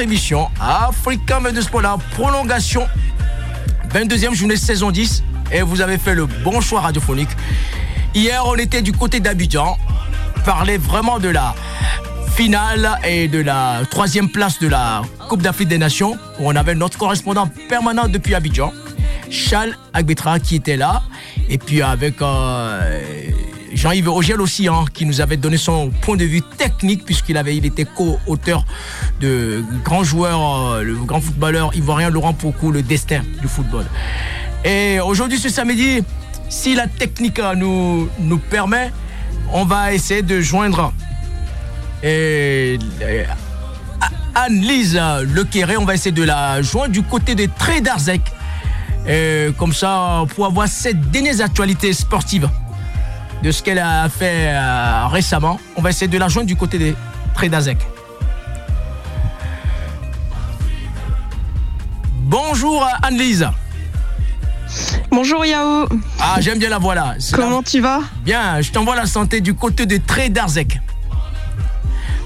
émission Africa de Sport, la prolongation 22e journée saison 10 et vous avez fait le bon choix radiophonique. Hier, on était du côté d'Abidjan, parlait vraiment de la finale et de la troisième place de la Coupe d'Afrique des Nations, où on avait notre correspondant permanent depuis Abidjan, Charles Agbetra, qui était là, et puis avec euh, Jean-Yves Ogel aussi, hein, qui nous avait donné son point de vue technique, puisqu'il avait, il était co-auteur de grand joueur, euh, le grand footballeur ivoirien Laurent Pocou, le destin du football. Et aujourd'hui, ce samedi, si la technique euh, nous, permet, on va essayer de joindre et, Anne-Lise Lequéré. On va essayer de la joindre du côté de Trédarzec. Comme ça, pour avoir cette dernière actualité sportive de ce qu'elle a fait euh, récemment. On va essayer de la joindre du côté des Trédazec. Bonjour Anne-Lise. Bonjour Yao. Ah, j'aime bien la voix là. Comment tu vas? Bien, je t'envoie la santé du côté de Trédarzec.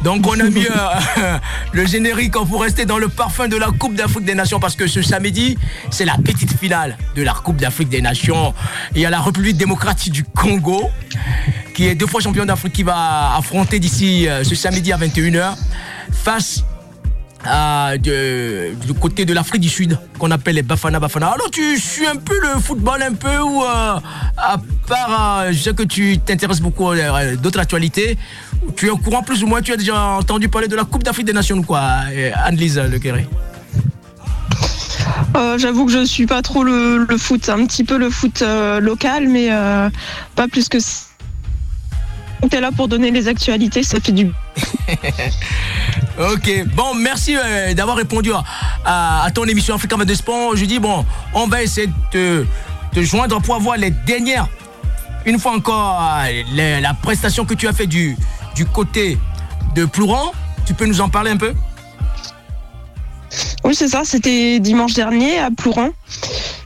Donc on a mis euh, le générique pour rester dans le parfum de la Coupe d'Afrique des Nations parce que ce samedi, c'est la petite finale de la Coupe d'Afrique des Nations. Il y a la République démocratique du Congo qui est deux fois champion d'Afrique qui va affronter d'ici euh, ce samedi à 21h face de, du côté de l'Afrique du Sud qu'on appelle les Bafana Bafana. Alors tu suis un peu le football un peu ou euh, à part je sais que tu t'intéresses beaucoup à d'autres actualités tu es au courant plus ou moins, tu as déjà entendu parler de la Coupe d'Afrique des Nations quoi, Anne-Lise Le Quéré euh, J'avoue que je ne suis pas trop le, foot, un petit peu le foot euh, local, mais euh, pas plus que ça. Tu es là pour donner les actualités, ça fait du ok, bon, merci d'avoir répondu à, ton émission Africa 22 Sport. Je dis, bon, on va essayer de te joindre pour avoir les dernières, une fois encore, la prestation que tu as fait du, du côté de Plouran. Tu peux nous en parler un peu? Oui, c'est ça. C'était dimanche dernier à Plouran.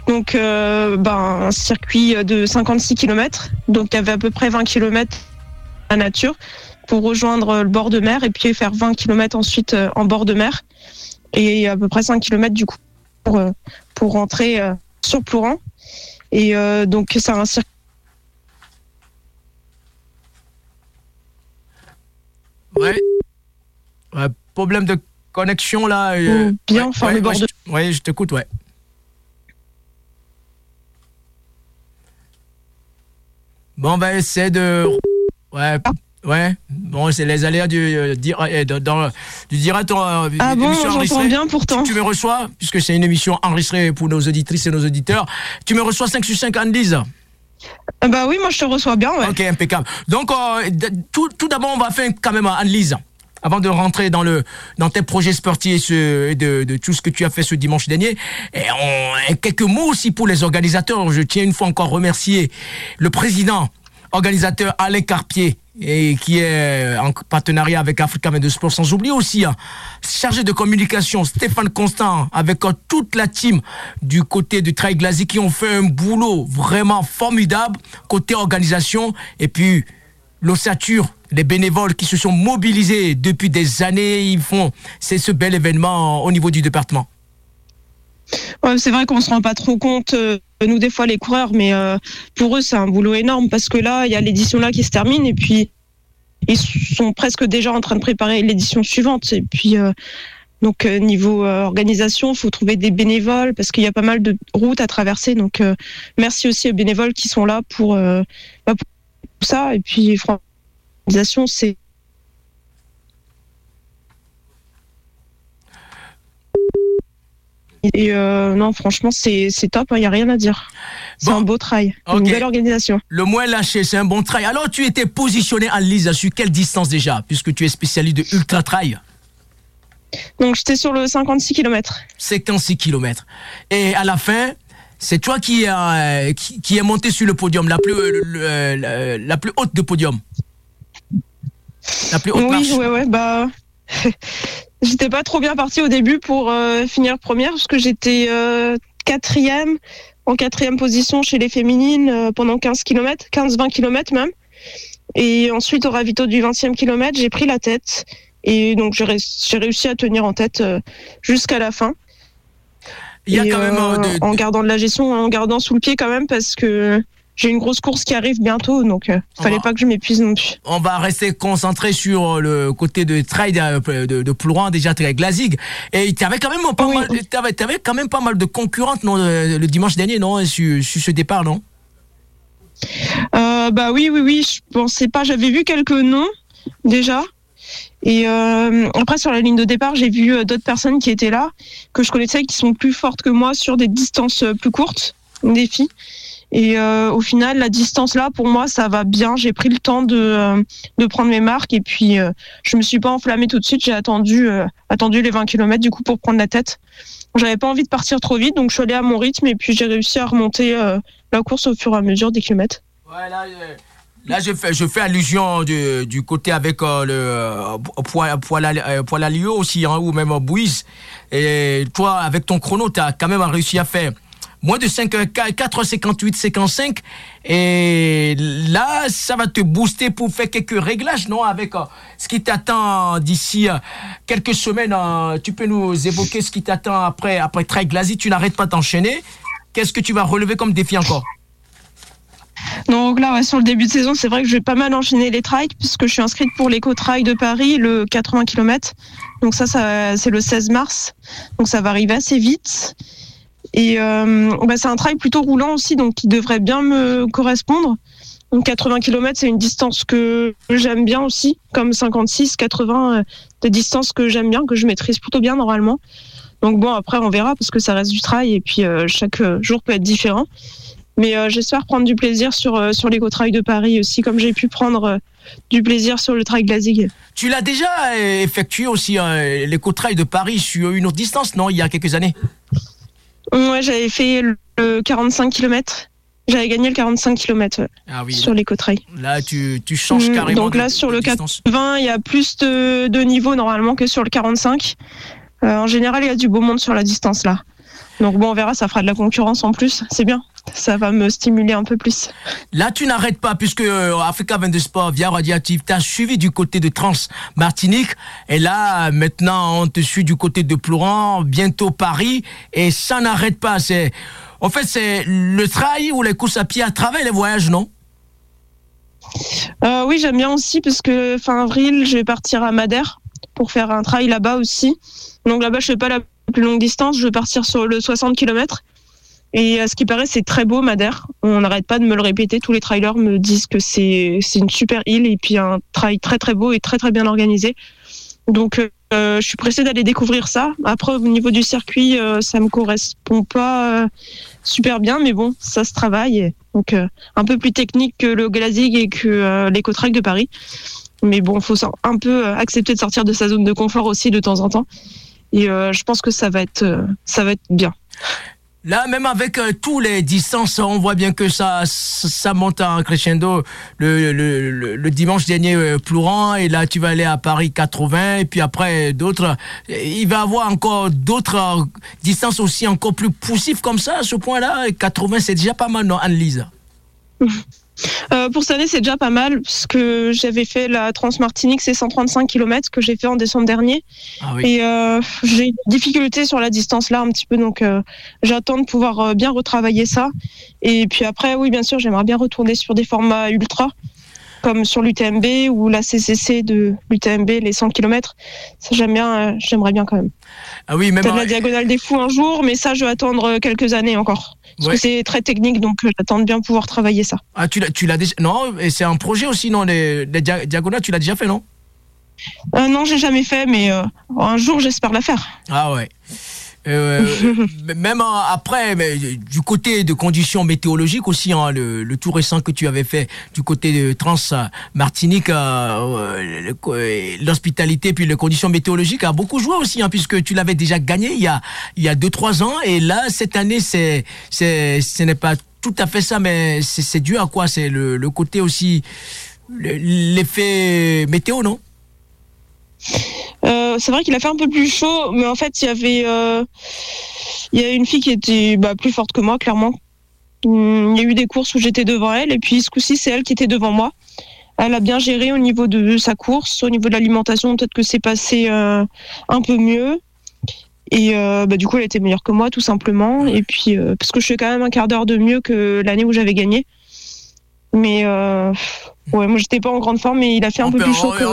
Donc, euh, ben, un circuit de 56 km. Donc, il y avait à peu près 20 km à nature pour rejoindre le bord de mer et puis faire 20 km ensuite euh, en bord de mer. Et à peu près 5 km du coup pour, euh, pour rentrer sur Plouran. Et donc, c'est un circuit Ouais. Problème de connexion là. Euh, bien, enfin le bord de... Oui, je t'écoute, ouais. Bon, on va essayer de. Ouais. Ouais, bon, c'est les aléas du, euh, euh, dans, du direct. ah bon, j'entends bien pourtant. Tu, me reçois, puisque c'est une émission enregistrée pour nos auditrices et nos auditeurs, tu me reçois 5 sur 5 Anne-Lise ah bah oui, moi je te reçois bien. Ouais. Ok, impeccable. Donc, euh, tout, tout d'abord, on va faire quand même analyse avant de rentrer dans le dans tes projets sportifs et de, de, tout ce que tu as fait ce dimanche dernier. Et, quelques mots aussi pour les organisateurs. Je tiens une fois encore remercier le président organisateur Alain Carpier et qui est en partenariat avec Africa 22 Sport, sans oublier aussi hein, chargé de communication Stéphane Constant avec euh, toute la team du côté du Trail Glazy qui ont fait un boulot vraiment formidable côté organisation et puis l'ossature les bénévoles qui se sont mobilisés depuis des années, ils font c'est ce bel événement au niveau du département. C'est vrai qu'on se rend pas trop compte, euh, nous des fois les coureurs, mais euh, pour eux c'est un boulot énorme parce que là il y a l'édition là qui se termine et puis ils sont presque déjà en train de préparer l'édition suivante et puis euh, donc niveau organisation, faut trouver des bénévoles parce qu'il y a pas mal de routes à traverser. Donc merci aussi aux bénévoles qui sont là pour, bah, pour ça et puis l'organisation c'est Et euh, non, franchement, c'est top, il hein, n'y a rien à dire. C'est un beau trail, une belle organisation. Le moins lâché, c'est un bon trail. Alors, tu étais positionné en Lisa sur quelle distance déjà, puisque tu es spécialiste de ultra trail? Donc, j'étais sur le 56 km. 56 km. Et à la fin, c'est toi qui, euh, qui, est monté sur le podium, la plus, euh, la plus haute de podium. La plus haute oui, ouais, bah. J'étais pas trop bien partie au début pour euh, finir première parce que j'étais euh, quatrième, en quatrième position chez les féminines euh, pendant 15 km, 15-20 km même. Et ensuite au ravito du 20e kilomètre, j'ai pris la tête Et donc j'ai réussi à tenir en tête jusqu'à la fin. Il y a quand même en gardant de la gestion, en gardant sous le pied quand même parce que j'ai une grosse course qui arrive bientôt, donc euh, fallait pas que je m'épuise non plus. On va rester concentré sur le côté de trail de, de, de déjà très Glazig. Et tu avais quand même pas mal, avais, avais, quand même pas mal de concurrentes non, le, dimanche dernier, non, sur, ce départ, non? Euh, Bah oui, oui, oui. Je pensais pas. J'avais vu quelques noms déjà. Et euh, après, sur la ligne de départ, j'ai vu d'autres personnes qui étaient là, que je connaissais, qui sont plus fortes que moi sur des distances plus courtes, des filles. Et euh, au final, la distance là, pour moi, ça va bien. J'ai pris le temps de, euh, de prendre mes marques et puis euh, je me suis pas enflammée tout de suite. J'ai attendu, attendu les 20 km du coup pour prendre la tête. J'avais pas envie de partir trop vite, donc je suis allée à mon rythme et puis j'ai réussi à remonter la course au fur et à mesure des kilomètres. Là, je fais, je fais allusion du, du côté avec le poil, poil, aussi, hein, ou même Bouise. Et toi, avec ton chrono, tu as quand même réussi à faire moins de 5, 4,58, 55. Et là, ça va te booster pour faire quelques réglages, non Avec euh, ce qui t'attend d'ici euh, quelques semaines. Euh, tu peux nous évoquer ce qui t'attend après, après Trail Glazy. Tu n'arrêtes pas d'enchaîner. Qu'est-ce que tu vas relever comme défi encore? Donc là, sur le début de saison, c'est vrai que je vais pas mal enchaîner les trails puisque je suis inscrite pour l'éco-trail de Paris, le 80 km. Donc ça, ça c'est le 16 mars. Donc ça va arriver assez vite. Et euh, bah, c'est un trail plutôt roulant aussi, donc qui devrait bien me correspondre. Donc 80 km, c'est une distance que j'aime bien aussi, comme 56, 80, euh, des distances que j'aime bien, que je maîtrise plutôt bien normalement. Donc bon, après on verra parce que ça reste du trail et puis euh, chaque jour peut être différent. Mais j'espère prendre du plaisir sur sur l'éco-trail de Paris aussi, comme j'ai pu prendre du plaisir sur le trail Glazig. Tu l'as déjà effectué aussi l'éco-trail de Paris sur une autre distance, non, il y a quelques années? Ouais, j'avais fait le 45 km. J'avais gagné le 45 km ah sur l'éco-trail. Là, tu, tu changes mm, carrément. Donc là, sur le 80, il y a plus de, de niveau normalement que sur le 45. Euh, en général, il y a du beau monde sur la distance là. Donc bon, on verra, ça fera de la concurrence en plus. C'est bien ça va me stimuler un peu plus. Là, tu n'arrêtes pas puisque euh, Africa 22 Sport via Radioactive t'a suivi du côté de Trans Martinique et là maintenant on te suit du côté de Ploran, bientôt Paris et ça n'arrête pas. C'est en fait c'est le trail ou les courses à pied à travers les voyages, non? Euh, Oui, j'aime bien aussi parce que fin avril je vais partir à Madère pour faire un trail là-bas aussi. Donc là-bas je fais pas la plus longue distance, je vais partir sur le 60 km. Et à ce qui paraît, c'est très beau, Madère. On n'arrête pas de me le répéter. Tous les trailers me disent que c'est une super île et puis un trail très très beau et très très bien organisé. Donc, euh, je suis pressée d'aller découvrir ça. Après, au niveau du circuit, euh, ça me correspond pas euh, super bien, mais bon, ça se travaille. Donc, euh, un peu plus technique que le Glazig et que l'éco-track de Paris. Mais bon, faut un peu accepter de sortir de sa zone de confort aussi de temps en temps. Et je pense que ça va être, ça va être bien. Là, même avec euh, tous les distances, on voit bien que ça, ça monte en crescendo. Le, le, le, dimanche dernier, euh, Plouran, et là, tu vas aller à Paris 80, et puis après, d'autres. Il va y avoir encore d'autres euh, distances aussi encore plus poussives comme ça, à ce point-là. 80, c'est déjà pas mal, non, Anne-Lise? Euh, pour cette année, c'est déjà pas mal, parce que j'avais fait la Transmartinique, c'est 135 km que j'ai fait en décembre dernier. Ah Et euh, j'ai une difficulté sur la distance là un petit peu, donc euh, j'attends de pouvoir bien retravailler ça. Et puis après, oui, bien sûr, j'aimerais bien retourner sur des formats ultra, comme sur l'UTMB ou la CCC de l'UTMB, les 100 km. Ça, j'aime bien, j'aimerais bien quand même. Ah oui, même. la diagonale des fous un jour, mais ça, je vais attendre quelques années encore. Parce que c'est très technique, donc j'attends de bien pouvoir travailler ça. Ah, tu l'as, tu l'as déjà. Non, et c'est un projet aussi, non Les, les diagonales, tu l'as déjà fait, non? Euh, Non, j'ai jamais fait, mais euh, un jour, j'espère la faire. Ah ouais. Euh, même après, mais du côté de conditions météorologiques aussi, hein, le, tout récent que tu avais fait du côté de Trans Martinique, euh, l'hospitalité puis les conditions météorologiques a beaucoup joué aussi, hein, puisque tu l'avais déjà gagné il y a il y a deux trois ans et là cette année c'est ce n'est pas tout à fait ça, mais c'est dû à quoi? C'est le côté aussi l'effet météo, non? Euh, c'est vrai qu'il a fait un peu plus chaud, mais en fait, il y avait, euh, y a une fille qui était bah, plus forte que moi, clairement. Il y a eu des courses où j'étais devant elle, et puis ce coup-ci, c'est elle qui était devant moi. elle a bien géré au niveau de sa course, au niveau de l'alimentation, peut-être que c'est passé un peu mieux. Et bah, du coup, elle était meilleure que moi, tout simplement. Et puis, parce que je fais quand même un quart d'heure de mieux que l'année où j'avais gagné. Mais Ouais, moi j'étais pas en grande forme, mais il a fait un peu plus chaud que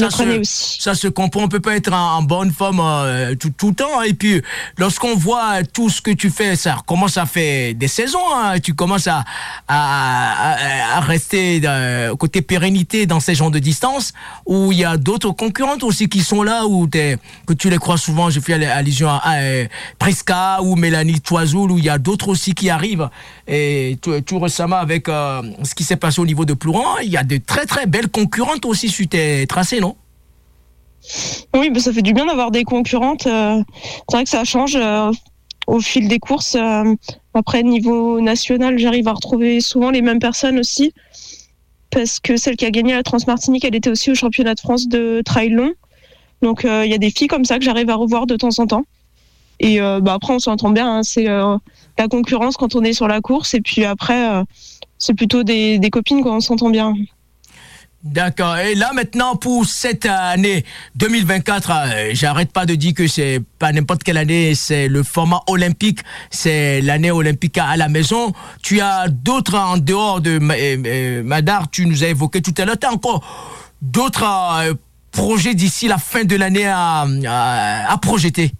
l'autre année aussi. Ça se comprend, on peut pas être en, bonne forme euh, tout, tout, le temps. Et puis lorsqu'on voit tout ce que tu fais, ça commence à faire des saisons. Hein, tu commences à, à, à, rester euh, côté pérennité dans ces genres de distance où il y a d'autres concurrentes aussi qui sont là, où es, que tu les crois souvent. J'ai fait allusion à, à, euh, Presca ou Mélanie Toisoul, où il y a d'autres aussi qui arrivent. Et tout, tout récemment avec ce qui s'est passé au niveau de Plouran il y a de très très belles concurrentes aussi sur tes tracés, non? Oui, mais ça fait du bien d'avoir des concurrentes. Euh, c'est vrai que ça change euh, au fil des courses. Euh, après, niveau national, j'arrive à retrouver souvent les mêmes personnes aussi. Parce que celle qui a gagné la Transmartinique, elle était aussi au championnat de France de trail long. Donc il y a des filles comme ça que j'arrive à revoir de temps en temps. Et bah, après, on s'entend bien. Hein. c'est la concurrence quand on est sur la course. Et puis après, c'est plutôt des, copines, quoi, on s'entend bien. D'accord. Et là maintenant pour cette année 2024, euh, j'arrête pas de dire que c'est pas n'importe quelle année, c'est le format olympique, c'est l'année olympique à la maison. Tu as d'autres en dehors de euh, euh, Madar, tu nous as évoqué tout à l'heure. Tu as encore d'autres projets d'ici la fin de l'année à, à projeter?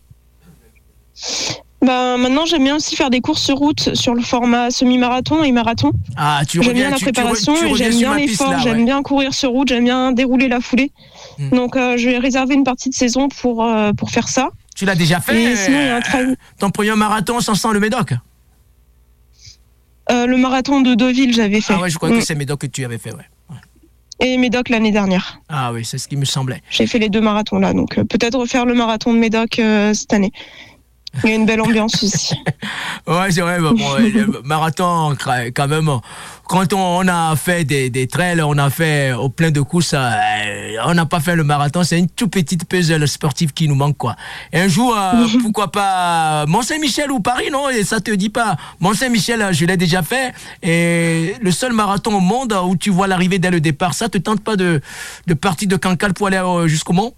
Bah, maintenant, j'aime bien aussi faire des courses sur route sur le format semi-marathon et marathon. Ah, tu J'aime bien la préparation, j'aime bien l'effort, j'aime bien courir sur route, j'aime bien dérouler la foulée. Hmm. Donc, euh, je vais réserver une partie de saison pour, euh, pour faire ça. Tu l'as déjà fait et sinon, il y a un trail... Ton premier marathon sans le Médoc? Euh, Le marathon de Deauville, j'avais fait. Ah ouais, je crois que hmm. c'est Médoc que tu avais fait, ouais. Et Médoc l'année dernière. Ah oui, c'est ce qui me semblait. J'ai fait les deux marathons là, donc peut-être refaire le marathon de Médoc cette année. Il y a une belle ambiance ici. ouais, c'est vrai. Bon, le marathon, quand même, quand on, a fait des, des, trails, on a fait au plein de courses, euh, on n'a pas fait le marathon. C'est une toute petite puzzle sportive qui nous manque, quoi. Un jour, euh, pourquoi pas Mont-Saint-Michel ou Paris, non Et ça te dit pas. Mont-Saint-Michel, je l'ai déjà fait. Et le seul marathon au monde où tu vois l'arrivée dès le départ, ça te tente pas de, de partir de Cancale pour aller euh, jusqu'au Mont?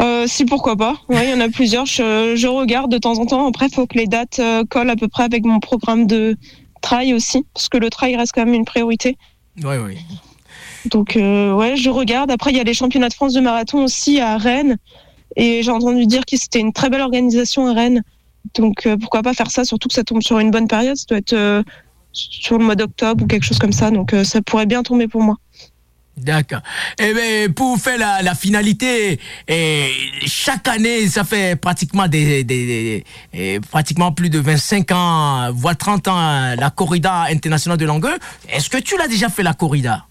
Euh, si pourquoi pas. Oui, il y en a plusieurs. Je, regarde de temps en temps. Après, il faut que les dates euh, collent à peu près avec mon programme de trail aussi, parce que le trail reste quand même une priorité. Oui, oui. Donc, euh, ouais, je regarde. Après, il y a les championnats de France de marathon aussi à Rennes. Et j'ai entendu dire que c'était une très belle organisation à Rennes. Donc, pourquoi pas faire ça, surtout que ça tombe sur une bonne période. Ça doit être sur le mois d'octobre ou quelque chose comme ça. Donc, ça pourrait bien tomber pour moi. D'accord. Eh bien, pour faire la, finalité, et chaque année, ça fait pratiquement des, des, pratiquement plus de 25 ans, voire 30 ans, la corrida internationale de Langueux. Est-ce que tu l'as déjà fait la corrida?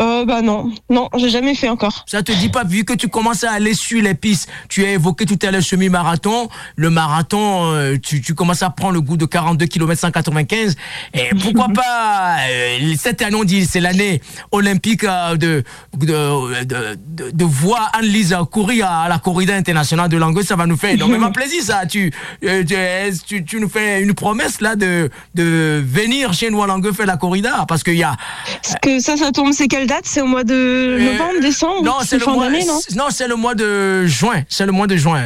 Euh, bah non, non, j'ai jamais fait encore. Ça te dit pas, vu que tu commences à aller sur les pistes, tu as évoqué tout à l'heure semi-marathon, le marathon, euh, tu, tu, commences à prendre le goût de 42 km 195, et pourquoi pas, euh, cette année on dit c'est l'année olympique euh, de, de, de, de, voir Anne-Lise courir à la corrida internationale de Langueux, ça va nous faire énormément plaisir ça. Tu, tu, tu, nous fais une promesse là de, de venir chez nous à Langueux faire la corrida, parce qu'il y a... Est-ce que ça, ça tombe, c'est quelle date? C'est au mois de euh, novembre, décembre Non, c'est le mois. non, non c'est le mois de juin. C'est le mois de juin.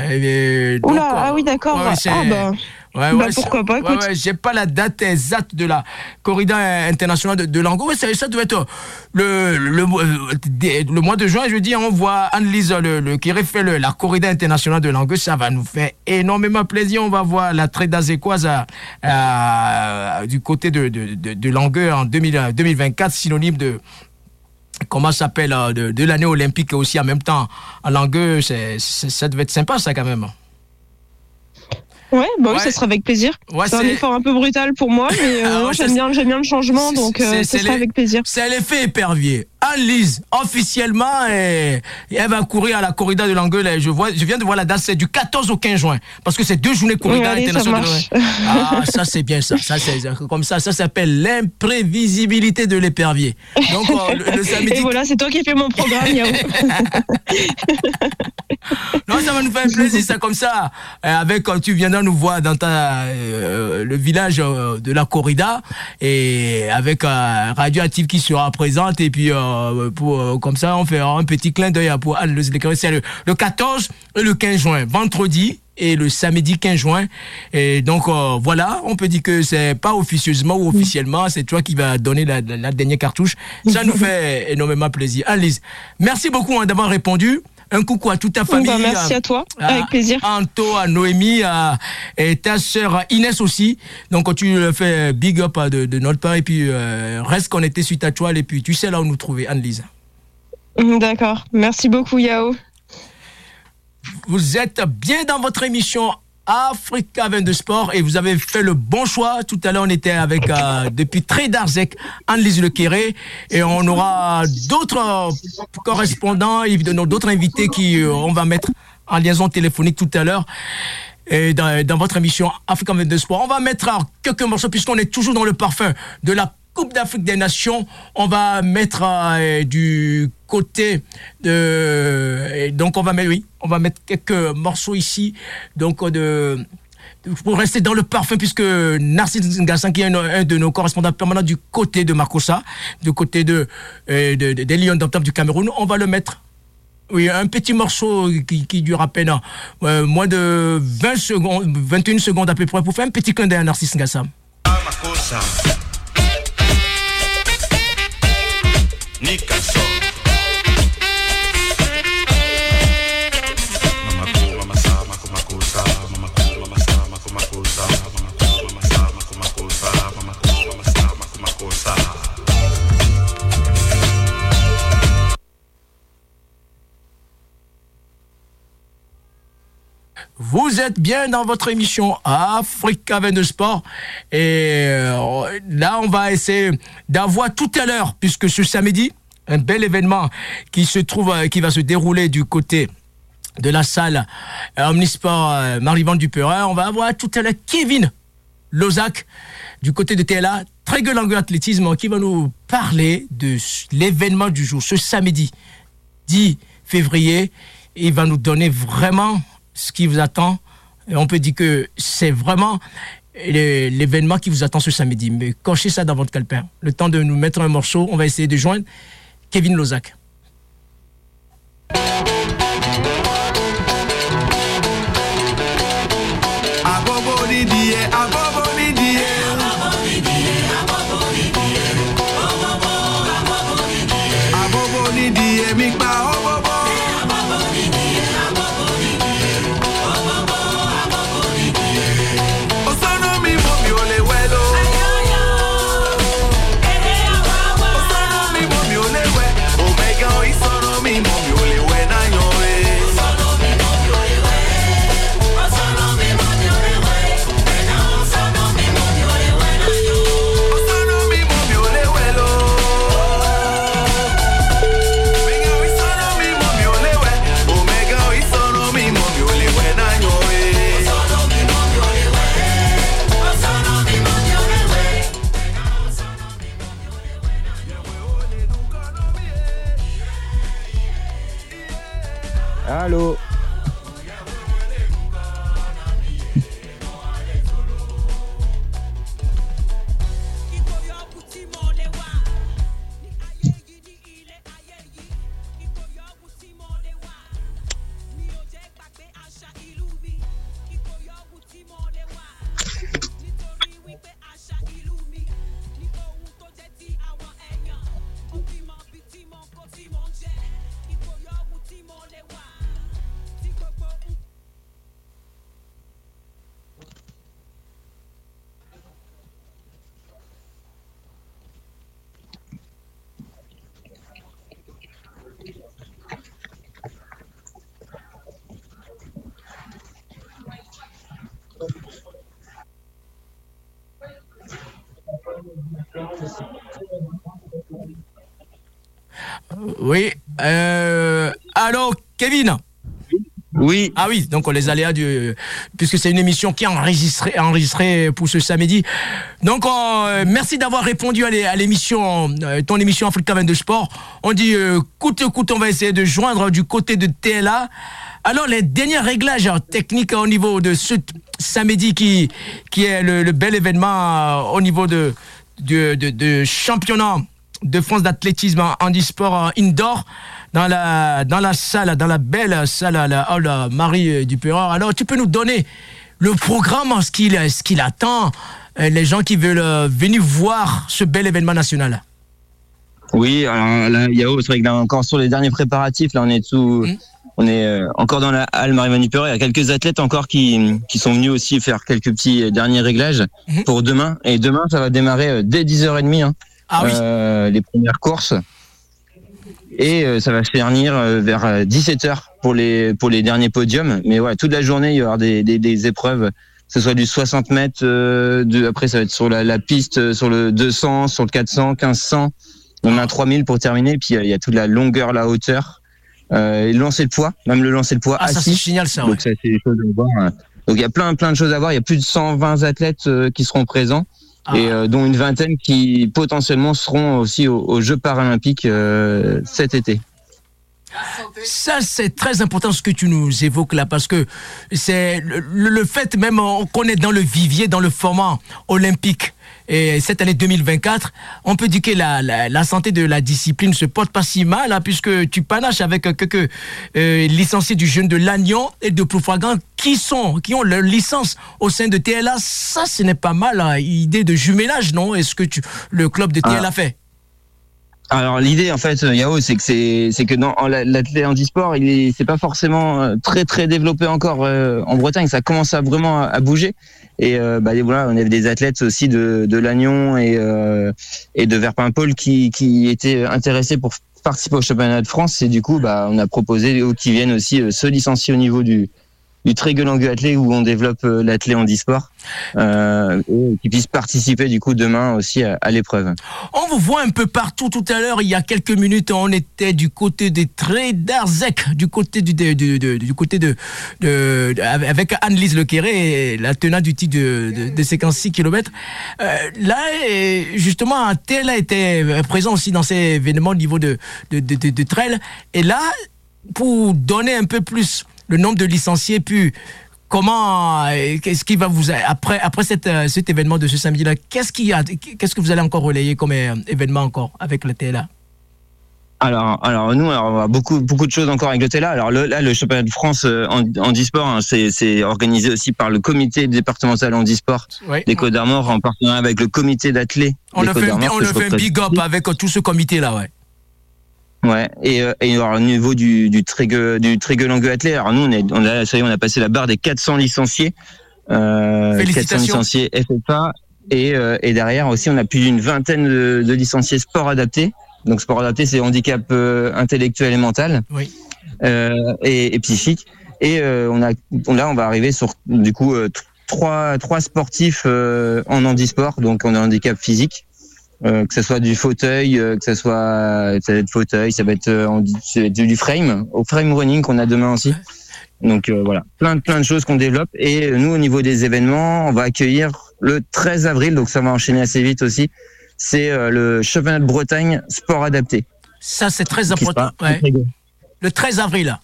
Oula, ah oui, d'accord. ah bah. Ouais, bah, pourquoi pas, écoute. Ouais, j'ai pas la date exacte de la corrida internationale de, de. Ça, ça devait être le, le, le, mois de juin, je dis, on voit Anne-Lise le, qui refait le, la corrida internationale de Lango. Ça va nous faire énormément plaisir. On va voir la traite d'Azéquoise du côté de, de, de, en 2024, synonyme de, comment s'appelle, euh, de, l'année olympique aussi en même temps? À Langueux, ça devait être sympa ça quand même. Ouais, bah oui, ça sera avec plaisir. c'est un effort un peu brutal pour moi, mais euh, ah j'aime bien, bien le changement, donc euh, ça sera avec plaisir. C'est l'effet épervier. Anne-Lise, officiellement, elle, va courir à la corrida de l'Anguille. Je, vois, je viens de voir la date, c'est du 14 au 15 juin. Parce que c'est deux journées corrida internationale. Ah, ça c'est bien ça. ça comme ça, ça s'appelle l'imprévisibilité de l'épervier. Donc, euh, le, samedi. Et voilà, c'est toi qui fais mon programme, non, ça va nous faire plaisir, ça comme ça. Euh, avec, quand tu viendras nous voir dans ta, euh, le village de la corrida et avec un radioactif qui sera présente et puis euh, pour, euh, comme ça, on fait un petit clin d'œil pour le, le 14 et le 15 juin, vendredi et le samedi 15 juin. Et donc euh, voilà, on peut dire que c'est pas officieusement ou officiellement, c'est toi qui vas donner la, dernière cartouche. Ça nous fait énormément plaisir. Alice, merci beaucoup hein, d'avoir répondu. Un coucou à toute ta famille. Bah, merci à, toi, avec plaisir. Anto, à Noémie, à, et ta sœur Inès aussi. Donc tu fais big up de, de notre part et puis euh, reste connecté sur ta toile et puis tu sais là où nous trouver, Anne-Lise. D'accord. Merci beaucoup, Yao. Vous êtes bien dans votre émission Africa 22 Sport et vous avez fait le bon choix. Tout à l'heure, on était avec, euh, depuis très d'Arzec, Anne-Lise Le et on aura d'autres correspondants, d'autres invités qui euh, on va mettre en liaison téléphonique tout à l'heure. Dans, votre émission Africa 22 Sport, on va mettre quelques morceaux puisqu'on est toujours dans le parfum de la Coupe d'Afrique des Nations. On va mettre euh, du côté de donc on va mettre oui, on va mettre quelques morceaux ici donc de pour rester dans le parfum, puisque Narcisse Ngassan, qui est un, de nos correspondants permanents du côté de Makossa, du côté de, euh, des Lions d'Octobre du Cameroun, on va le mettre. Oui, un petit morceau qui, dure à peine euh, moins de 20 secondes, 21 secondes à peu près, pour faire un petit clin d'œil à Narcisse Ngassan. Vous êtes bien dans votre émission Africa 22 Sport. Et euh, là, on va essayer d'avoir tout à l'heure, puisque ce samedi, un bel événement qui se trouve, euh, qui va se dérouler du côté de la salle euh, Omnisport Marivant du Perrin. On va avoir tout à l'heure Kevin Lozac du côté de TLA, très gueule athlétisme, qui va nous parler de l'événement du jour, ce samedi 10 février. Il va nous donner vraiment ce qui vous attend. On peut dire que c'est vraiment l'événement qui vous attend ce samedi. Mais cochez ça dans votre calepin. Le temps de nous mettre un morceau, on va essayer de joindre Kevin Lozac. Oui. Euh, allô, Kevin Oui. Ah oui, donc les aléas du... Puisque c'est une émission qui est enregistrée, pour ce samedi. Donc, euh, merci d'avoir répondu à l'émission, euh, ton émission Africa 22 Sport. On dit, euh, coûte coûte, on va essayer de joindre du côté de TLA. Alors, les derniers réglages techniques au niveau de ce samedi qui, qui est le bel événement au niveau de de, de championnat de France d'athlétisme en handisport indoor dans la, dans la salle, dans la belle salle à la hall Marie Dupérin. Alors, tu peux nous donner le programme, ce qu'il ce qu'il attend, euh, les gens qui veulent euh, venir voir ce bel événement national? Oui, alors là, Yao, c'est vrai que là, encore sur les derniers préparatifs, là, on est tout. Mmh. On est euh, encore dans la halle Marie Dupérin. Il y a quelques athlètes encore qui, qui sont venus aussi faire quelques petits derniers réglages mmh. pour demain. Et demain, ça va démarrer dès 10h30. Hein, ah oui. les premières courses et euh, ça va se finir euh, vers 17h euh, pour les pour les derniers podiums. Mais ouais, toute la journée il y aura des, des, des épreuves, que ce soit du 60 mètres, de, après ça va être sur la, la, piste, sur le 200, sur le 400, 1500. On a 3000 pour terminer, puis il y a toute la longueur, la hauteur, euh, le lancer de poids, même le lancer de poids ah, assis. ça c'est génial ça. Donc ça c'est voir. Hein. Donc il y a plein plein de choses à voir. Il y a plus de 120 athlètes qui seront présents. Ah. et euh, dont une vingtaine qui potentiellement seront aussi aux, Jeux paralympiques euh, cet été. Ça, c'est très important ce que tu nous évoques là, parce que c'est le, le, fait même qu'on est dans le vivier, dans le format olympique et cette année 2024, on peut dire que la, la, santé de la discipline se porte pas si mal, hein, puisque tu panaches avec quelques euh, licenciés du jeune de Lannion et de Ploufragan qui sont, qui ont leur licence au sein de TLA. Ça, ce n'est pas mal, hein, idée de jumelage, non? Est-ce que tu, le club de TLA ah. fait? Alors l'idée en fait Yao c'est que c'est c'est que dans l'athlète handisport il est c'est pas forcément euh, très très développé encore euh, en Bretagne. Ça commence à vraiment à, bouger et euh, bah voilà on avait des athlètes aussi de de Lannion et et de Verpinpol qui qui étaient intéressés pour participer au championnat de France. Et du coup bah on a proposé qu'ils viennent aussi se licencier au niveau du du Trégueux athlé où on développe euh, l'athlé en e-sport euh, qui puisse participer du coup demain aussi à, l'épreuve. On vous voit un peu partout tout à l'heure. Il y a quelques minutes, on était du côté des d'Arzec, du côté du, du côté de, de, avec Anne-Lise Lequéré, la tenante du titre de, de, 56 km. Euh, là, justement, un tel a été présent aussi dans ces événements au niveau de, de, de, de trail. Et là, pour donner un peu plus le nombre de licenciés, puis comment, euh, qu'est-ce qui va vous après après cette, euh, cet événement de ce samedi-là, qu'est-ce qu'il y a, qu'est-ce que vous allez encore relayer comme euh, événement encore avec le TLA alors, alors nous, alors, on a beaucoup beaucoup de choses encore avec le TLA. Alors là, le championnat de France en, en e-sport, hein, c'est organisé aussi par le comité départemental en e-sport des Côtes d'Armor en partenariat avec le comité d'athlètes. On le fait, on le fait un big up avec tout ce comité là, ouais. Ouais, et, euh, et alors, au niveau du, du Trégueux du Langue Athlé, alors nous on est on a ça y est, on a passé la barre des 400 licenciés. Euh, 400 licenciés FFA et, euh, et derrière aussi on a plus d'une vingtaine de, de, licenciés sport adapté. Donc sport adapté c'est handicap euh, intellectuel et mental. Oui. Euh, et, et, psychique. Et euh, on a on, là on va arriver sur du coup trois trois sportifs en handisport donc on a handicap physique euh, que ce soit du fauteuil, euh, que ce soit ça va être fauteuil, ça va être, euh, du frame, au frame running qu'on a demain aussi. Donc voilà, plein plein de choses qu'on développe. Et nous, au niveau des événements, on va accueillir le 13 avril, donc ça va enchaîner assez vite aussi. C'est le championnat de Bretagne sport adapté. Ça, c'est très important. Le 13 avril.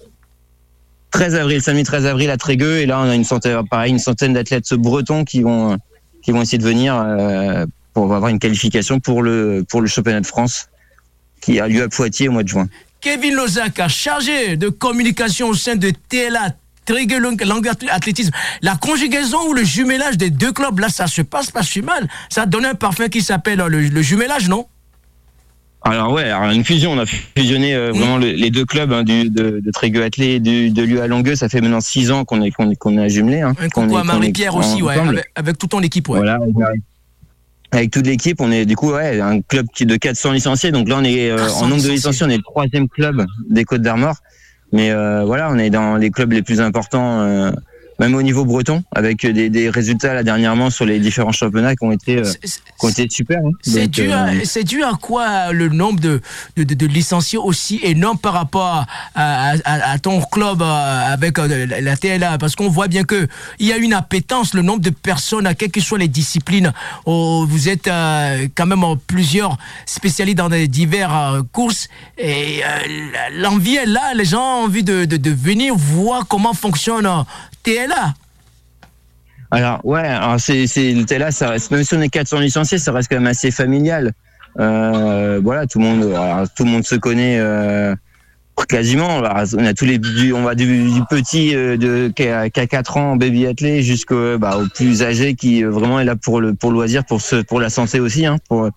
13 avril, samedi 13 avril à Trégueux. Et là, on a une centaine, pareil, une centaine d'athlètes bretons qui vont, qui vont essayer de venir euh, pour avoir une qualification pour le, pour le championnat de France qui a lieu à Poitiers au mois de juin. Kevin Lozac, chargé de communication au sein de TLA, Trigger Athlétisme. La conjugaison ou le jumelage des deux clubs, là, ça se passe pas si mal. Ça a donné un parfum qui s'appelle le, jumelage, non? Alors ouais, alors une fusion, on a fusionné euh, vraiment les deux clubs hein, du, de, de Trégueux Athlé de, de l'UA Longueux. Ça fait maintenant six ans qu'on est qu'on a jumelé. Hein, un coucou à Marie-Pierre aussi, ouais, avec, tout ton équipe. Ouais. Voilà, avec toute l'équipe, on est du coup ouais, un club qui de 400 licenciés. Donc là, on est euh, en nombre de licenciés, on est le troisième club des Côtes d'Armor. Mais euh, voilà, on est dans les clubs les plus importants euh, même au niveau breton, avec des, des, résultats là dernièrement sur les différents championnats qui ont été, euh, qui ont été super. Hein. C'est dû, à, euh, dû à quoi le nombre de, de, de, licenciés aussi énorme par rapport à, à, à ton club euh, avec la TLA Parce qu'on voit bien que il y a une appétence, le nombre de personnes, quelles que soient les disciplines. Oh, vous êtes quand même plusieurs spécialistes dans des divers courses et l'envie est là. Les gens ont envie de venir voir comment fonctionne TLA alors ouais, alors c'est TLA, ça reste, même si on est 400 licenciés, ça reste quand même assez familial. Euh, voilà, tout le monde, tout le monde se connaît euh, quasiment. On a tous les, on va du, petit euh, de qui a, 4 ans, baby athlé, jusqu'au bah, plus âgé qui euh, vraiment est là pour le pour le loisir, pour ce, pour la santé aussi. Hein, pour,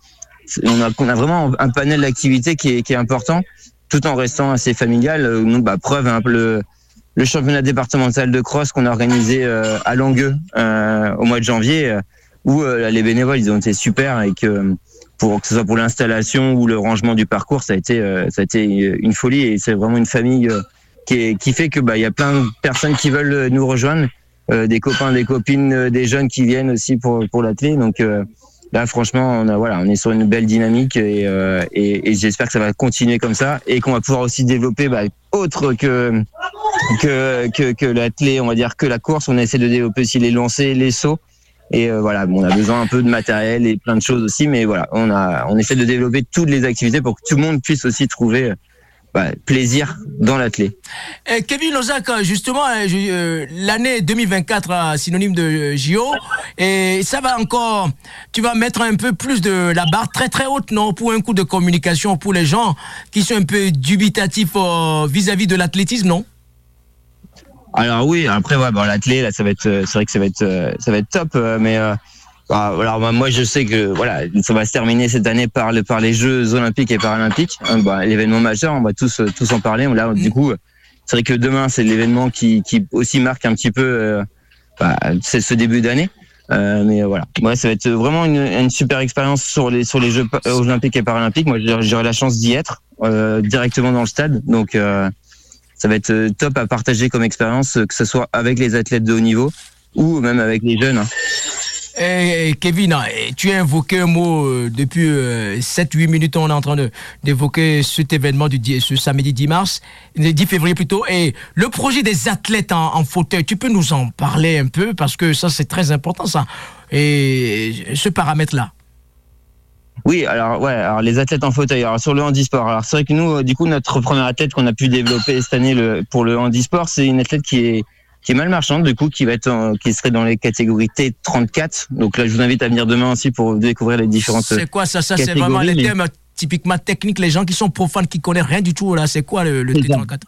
on a on a vraiment un panel d'activités qui est qui est important, tout en restant assez familial. Donc, bah, preuve un peu le le championnat départemental de cross qu'on a organisé euh, à Langueux euh, au mois de janvier, euh, où les bénévoles ils ont été super et que pour que ce soit pour l'installation ou le rangement du parcours, ça a été ça a été une folie et c'est vraiment une famille qui, qui fait que bah il y a plein de personnes qui veulent nous rejoindre, des copains, des copines, des jeunes qui viennent aussi pour pour l'athlète. Donc là franchement on a voilà on est sur une belle dynamique et, et, et j'espère que ça va continuer comme ça et qu'on va pouvoir aussi développer bah, autre que que, que, que on va dire que la course. On essaie de développer aussi les lancers, les sauts. Et euh, voilà, on a besoin un peu de matériel et plein de choses aussi, mais voilà, on a, on essaie de développer toutes les activités pour que tout le monde puisse aussi trouver bah, plaisir dans l'athlète. Eh, Kevin Lozak, justement, euh, euh, l'année 2024 synonyme de JO, et ça va encore, tu vas mettre un peu plus de la barre très très haute, non, pour un coup de communication pour les gens qui sont un peu dubitatifs vis-à-vis -vis de l'athlétisme, non? Alors oui, après ouais, bon, l'athlète là, ça va être, euh, c'est vrai que ça va être, euh, ça va être top, euh, mais euh, alors moi je sais que voilà, ça va se terminer cette année par le, par les Jeux Olympiques et Paralympiques, hein, bah, l'événement majeur, on va tous tous en parler. Là, du coup, c'est vrai que demain c'est l'événement qui, qui aussi marque un petit peu bah, c'est ce début d'année. Euh, mais voilà, ouais, ça va être vraiment une, une, super expérience sur les sur les Jeux Olympiques et Paralympiques. Moi, j'aurai la chance d'y être euh, directement dans le stade, donc euh, ça va être euh, top à partager comme expérience, euh, que ce soit avec les athlètes de haut niveau ou même avec les jeunes. Hein. Eh, Kevin, eh, tu as invoqué un mot euh, depuis 7-8 minutes, on est en train d'évoquer cet événement du ce samedi 10 mars, 10 février plutôt, et le projet des athlètes en, fauteuil, tu peux nous en parler un peu parce que ça c'est très important ça, et ce paramètre-là. Oui, alors ouais, alors les athlètes en fauteuil. Alors sur le handisport, alors c'est vrai que nous, euh, du coup, notre première athlète qu'on a pu développer cette année pour le handisport, c'est une athlète qui est qui est mal marchande, du coup, qui va être qui serait dans les catégories T34. Donc là, je vous invite à venir demain aussi pour découvrir les différentes. C'est quoi ça? Ça, c'est vraiment les thèmes typiquement techniques. Les gens qui sont profanes, qui connaissent rien du tout là, c'est quoi le, le T34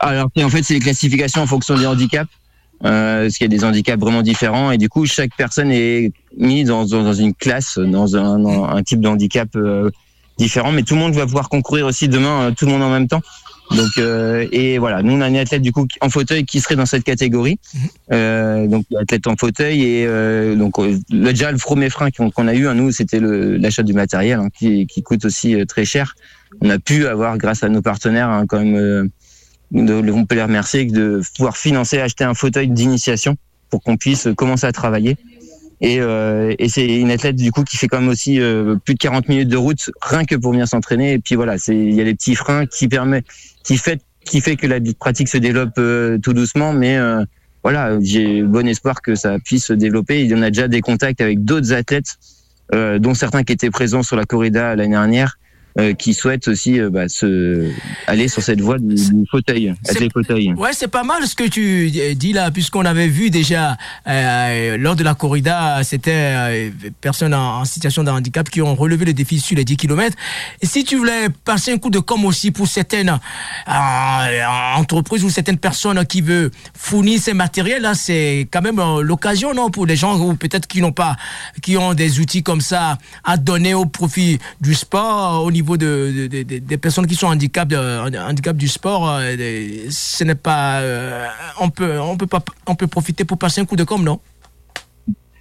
Alors en fait, c'est les classifications en fonction des handicaps euh, parce qu'il y a des handicaps vraiment différents et du coup chaque personne est mise dans, dans, une classe, dans un, un type de handicap euh, différent, mais tout le monde va pouvoir concourir aussi demain, euh, tout le monde en même temps. Donc euh, et voilà, nous on a un athlète du coup en fauteuil qui serait dans cette catégorie, mhm. euh, donc athlète en fauteuil et euh, donc déjà le premier frein qu'on a eu, à hein, nous c'était l'achat du matériel hein, qui, qui, coûte aussi très cher. On a pu avoir grâce à nos partenaires hein, quand même de, on peut les remercier de pouvoir financer, acheter un fauteuil d'initiation pour qu'on puisse commencer à travailler. Et, euh, et c'est une athlète du coup qui fait quand même aussi euh, plus de 40 minutes de route rien que pour venir s'entraîner. Et puis voilà, c'est il y a les petits freins qui permet, qui fait, qui fait que la pratique se développe euh, tout doucement, mais euh, voilà, j'ai bon espoir que ça puisse se développer. Il y en a déjà des contacts avec d'autres athlètes, dont certains qui étaient présents sur la corrida l'année dernière euh, qui souhaitent aussi euh, bah, se aller sur cette voie du, du fauteuil, les fauteuils. Ouais, c'est pas mal ce que tu dis là, puisqu'on avait vu déjà euh, lors de la corrida, c'était euh, personnes en, en, situation de handicap qui ont relevé le défi sur les 10 km. Et si tu voulais passer un coup de com aussi pour certaines euh, entreprises ou certaines personnes qui veulent fournir ces matériels là, c'est quand même l'occasion non pour des gens ou peut-être qui n'ont pas, qui ont des outils comme ça à donner au profit du sport au niveau de, des personnes qui sont handicap, handicap du sport, euh, ce n'est pas, euh, on peut, on peut pas, on peut profiter pour passer un coup de com, non?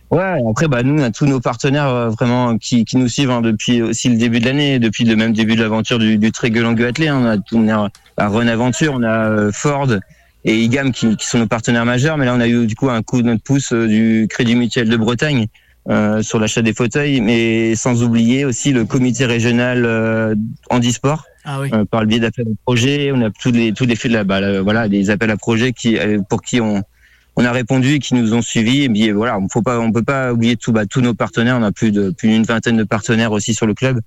Ouais, après, bah, nous, on a tous nos partenaires euh, vraiment qui, qui nous suivent hein, depuis aussi le début de l'année, depuis le même début de l'aventure du, du Langueux Athlé. Hein. On a, on a Run Aventure, on a Ford et IGAM qui, sont nos partenaires majeurs. Mais là, on a eu du coup un coup de notre pouce du Crédit Mutuel de Bretagne sur l'achat des fauteuils, mais sans oublier aussi le comité régional handisport. Ah oui. par le biais d'appels à projets, on a tous les tous les faits de la, bah, voilà, des appels à projets qui pour qui on on a répondu et qui nous ont suivis. Et bien voilà, on faut pas, on peut pas oublier tout, bah, tous nos partenaires. On a plus de plus d'une vingtaine de partenaires aussi sur le club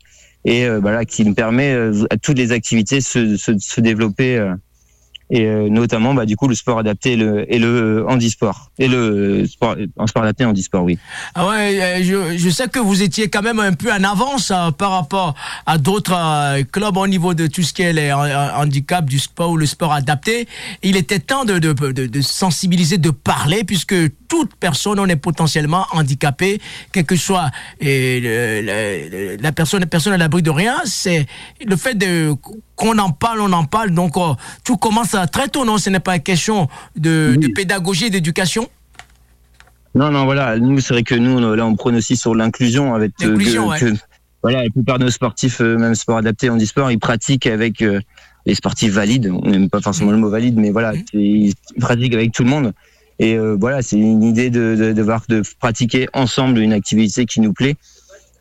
et euh, voilà qui nous permet euh, à toutes les activités se, se, se développer euh, et euh, notamment bah, du coup le sport adapté et le, et le handisport et le sport en sport adapté handisport oui. Ah ouais, euh, je, je, sais que vous étiez quand même un peu en avance par rapport à d'autres euh, clubs au niveau de tout ce qui est les handicap du sport ou le sport adapté. Il était temps de, de, de, sensibiliser, de parler puisque toute personne on est potentiellement handicapé, quel que soit et la personne, la personne à l'abri de rien. C'est le fait de qu'on en parle, on en parle. Donc, euh, tout commence à très tôt, non? Ce n'est pas une question de, de pédagogie et d'éducation? Non, non, voilà. Nous, c'est vrai que nous, là, on prône aussi sur l'inclusion avec euh, l'inclusion, ouais. que, voilà, la plupart de nos sportifs, euh, même sport adapté en e-sport, ils pratiquent avec euh, les sportifs valides. On n'aime pas forcément le mot valide, mais voilà, mmh. ils pratiquent avec tout le monde. Et euh, voilà, c'est une idée de, de, de, voir, de pratiquer ensemble une activité qui nous plaît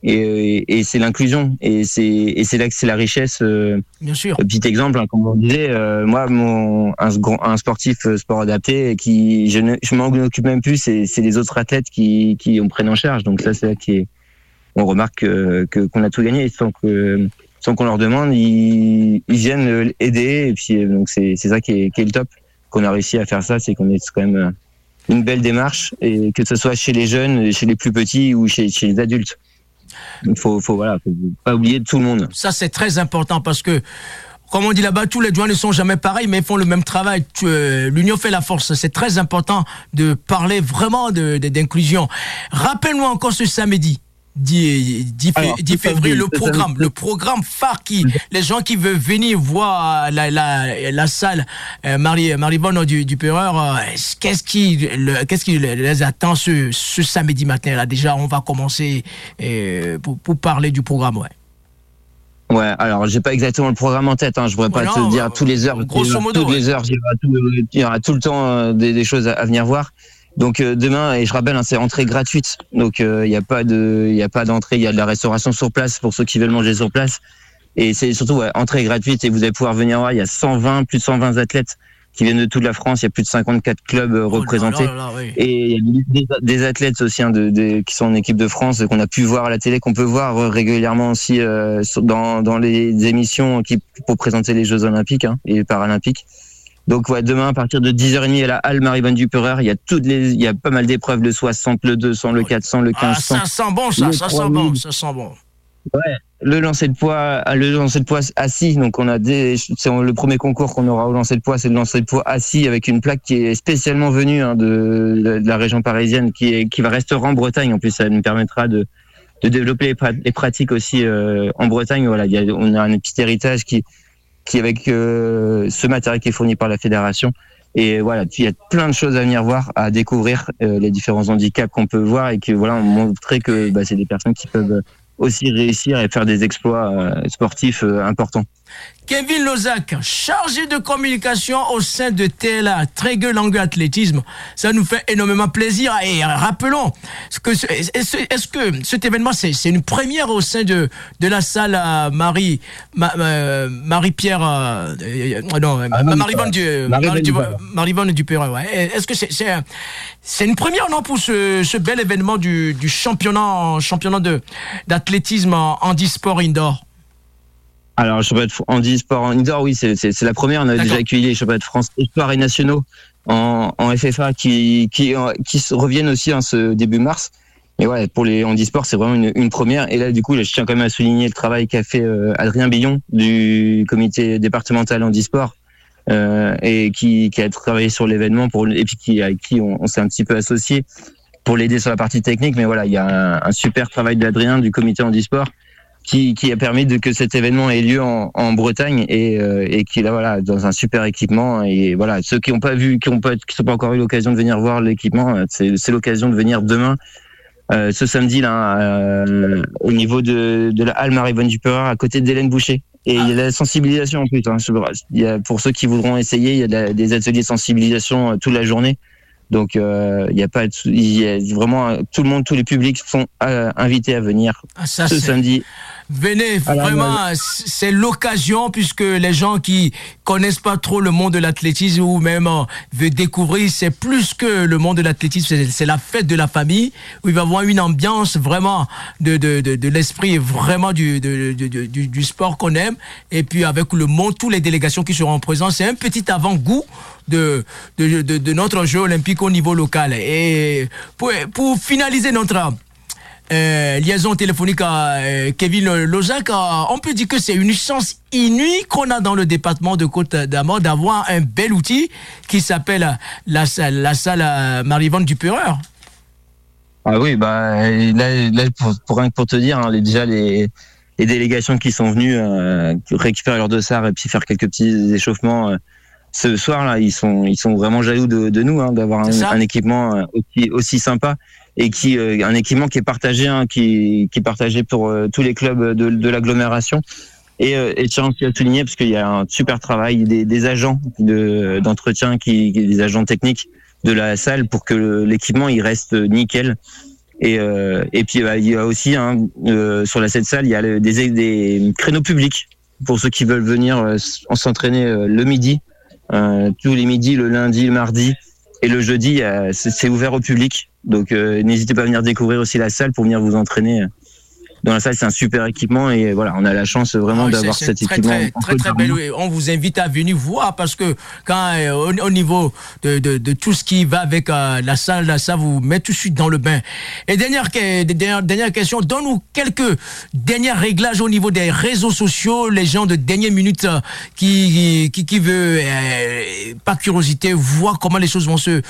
et, et c'est l'inclusion. Et c'est et c'est là que c'est la richesse euh, bien sûr. petit exemple hein, comme on disait euh, moi mon un, un sportif euh, sport adapté qui je ne je m'en occupe même plus c'est c'est les autres athlètes qui qui on prenne en charge. Donc ça c'est là qui est on remarque que qu'on a tout gagné. Sans que sans qu'on leur demande ils, ils viennent aider. Et puis donc c'est c'est ça qui est qui est le top. Qu'on a réussi à faire ça c'est qu'on est quand même une belle démarche. Et que ce soit chez les jeunes chez les plus petits ou chez chez les adultes il faut, faut, voilà, faut pas oublier tout le monde. Ça, c'est très important parce que comme on dit là-bas, tous les joints ne sont jamais pareils, mais ils font le même travail. Euh, l'union fait la force. C'est très important de parler vraiment d'inclusion. De, Rappelle-nous encore ce samedi. 10, 10, Alors, 10 février, le programme, le programme phare qui, les gens qui veulent venir voir la, la, la salle euh, Marie, Maribonne du, du Peureur, euh, qu'est-ce qui, le, qu'est-ce qui les attend ce, ce samedi matin là? Déjà, on va commencer euh, pour, pour parler du programme, ouais. Ouais, alors j'ai pas exactement le programme en tête, hein, je pourrais pas non, te dire euh, tous les heures, grosso modo, toutes ouais. les heures, il y aura tout, il y aura tout le temps euh, des, des, choses à, à venir voir. Donc euh, demain, et je rappelle, hein, c'est entrée gratuite. Donc il euh, n'y a pas de, il y a pas d'entrée, il y a de la restauration sur place pour ceux qui veulent manger sur place. Et c'est surtout ouais, entrée gratuite et vous allez pouvoir venir voir. Il y a 120, plus de 120 athlètes qui viennent de toute la France. Il y a plus de 54 clubs euh, représentés. Oh là là, oui. Et il y a des, des athlètes aussi hein, de, de, qui sont en équipe de France qu'on a pu voir à la télé, qu'on peut voir euh, régulièrement aussi euh, dans, dans les émissions qui, pour présenter les Jeux Olympiques hein, et Paralympiques. Donc ouais, demain à partir de 10h30 à la Halle Marie-Vanne Dupereur, il y a toutes les il y a pas mal d'épreuves le 60, le 200, le 400, le 1500. Ah, ça sent bon ça, ça sent bon, ça sent bon. Ouais, le lancer de poids, le lancer de poids assis. Donc on a des, c'est le premier concours qu'on aura au lancer de poids, c'est le lancer de poids assis avec une plaque qui est spécialement venue hein, de, de, la région parisienne, qui est, qui va rester en Bretagne. En plus, ça nous permettra de de développer les pratiques aussi euh, en Bretagne. Voilà, il y a, on a un petit héritage qui qui avec euh, ce matériel qui est fourni par la fédération. Et voilà, il y a plein de choses à venir voir, à découvrir euh, les différents handicaps qu'on peut voir et que voilà, on montrer que bah, c'est des personnes qui peuvent aussi réussir et faire des exploits euh, sportifs importants. Kevin Lozac, chargé de communication au sein de TLA, Trégueux Langue Athlétisme. Ça nous fait énormément plaisir. Et rappelons, que est-ce est que cet événement, c'est une première au sein de, de la salle à Marie, Ma, euh, Marie-Pierre, euh, non, ah, Marie-Vonne du, Marie Marie du Perrin, ouais. Est-ce que c'est c'est une première, non, pour ce, ce bel événement du, du championnat, championnat d'athlétisme en, en e-sport indoor? Alors, championnat de handi sport en indoor, oui, c'est la première. On a déjà accueilli les championnats de France espoirs et nationaux en, en FFA qui, qui, qui reviennent aussi en ce début mars. Et ouais, pour les handisports, c'est vraiment une, une, première. Et là, du coup, là, je tiens quand même à souligner le travail qu'a fait euh, Adrien Billon du comité départemental handisport euh, et qui, qui, a travaillé sur l'événement pour et puis qui, avec qui on, on s'est un petit peu associé pour l'aider sur la partie technique. Mais voilà, il y a un, un super travail d'Adrien du comité handisport qui, qui a permis de que cet événement ait lieu en, en Bretagne et, euh, et qui est là voilà dans un super équipement et voilà ceux qui n'ont pas vu qui ont pas qui sont pas encore eu l'occasion de venir voir l'équipement c'est c'est l'occasion de venir demain euh, ce samedi là euh, au niveau de, de la halle Marie-Vonne Dupereur à côté d'Hélène Boucher Et il y a la sensibilisation en plus. Hein. Il y a, pour ceux qui voudront essayer, il y a des ateliers de sensibilisation toute la journée. Donc il n'y a pas, il y a vraiment tout le monde, tous les publics sont invités à venir ah, ce samedi Venez, vraiment, c'est l'occasion puisque les gens qui connaissent pas trop le monde de l'athlétisme ou même euh, veulent découvrir, c'est plus que le monde de l'athlétisme, c'est la fête de la famille. Où il va y avoir une ambiance vraiment de, de, de, l'esprit vraiment du, du, du, sport qu'on aime. Et puis avec le monde, toutes les délégations qui seront présentes, c'est un petit avant-goût de, de, de, notre jeu olympique au niveau local. Et pour, pour finaliser notre euh, liaison téléphonique à euh, Kevin Lozac, euh, on peut dire que c'est une chance inouïe qu'on a dans le département de Côte d'Amour d'avoir un bel outil qui s'appelle la, la salle Marivonne du. Ah oui, bah là, pour, rien que pour te dire, hein, déjà les, les, délégations qui sont venues récupérer leur dossard et puis faire quelques petits échauffements ce soir là, ils sont ils sont vraiment jaloux de, de nous hein, d'avoir un, un, équipement aussi aussi sympa et qui euh, un équipement qui est partagé, hein, qui, qui est partagé pour euh, tous les clubs de, de l'agglomération. Et, euh, et tiens à souligner parce qu'il y a un super travail des, des agents de, d'entretien, qui, des agents techniques de la salle pour que l'équipement il reste nickel. Et, euh, et puis bah, il y a aussi hein, euh, sur la cette salle il y a des, des créneaux publics pour ceux qui veulent venir s'entraîner le midi, tous les midis, le lundi, le mardi et le jeudi c'est ouvert au public. Donc euh, n'hésitez pas à venir découvrir aussi la salle pour venir vous entraîner dans la salle, c'est un super équipement et voilà, on a la chance vraiment ah d'avoir cet équipement. Très, très, belle. On vous invite à venir voir parce que quand euh, au, niveau de, de, de, tout ce qui va avec euh, la salle, là, ça vous met tout de suite dans le bain. Et dernière, dernière, dernière question, donne-nous quelques derniers réglages au niveau des réseaux sociaux, les gens de dernière minute euh, qui, qui, qui veut, par curiosité, voir comment les choses vont se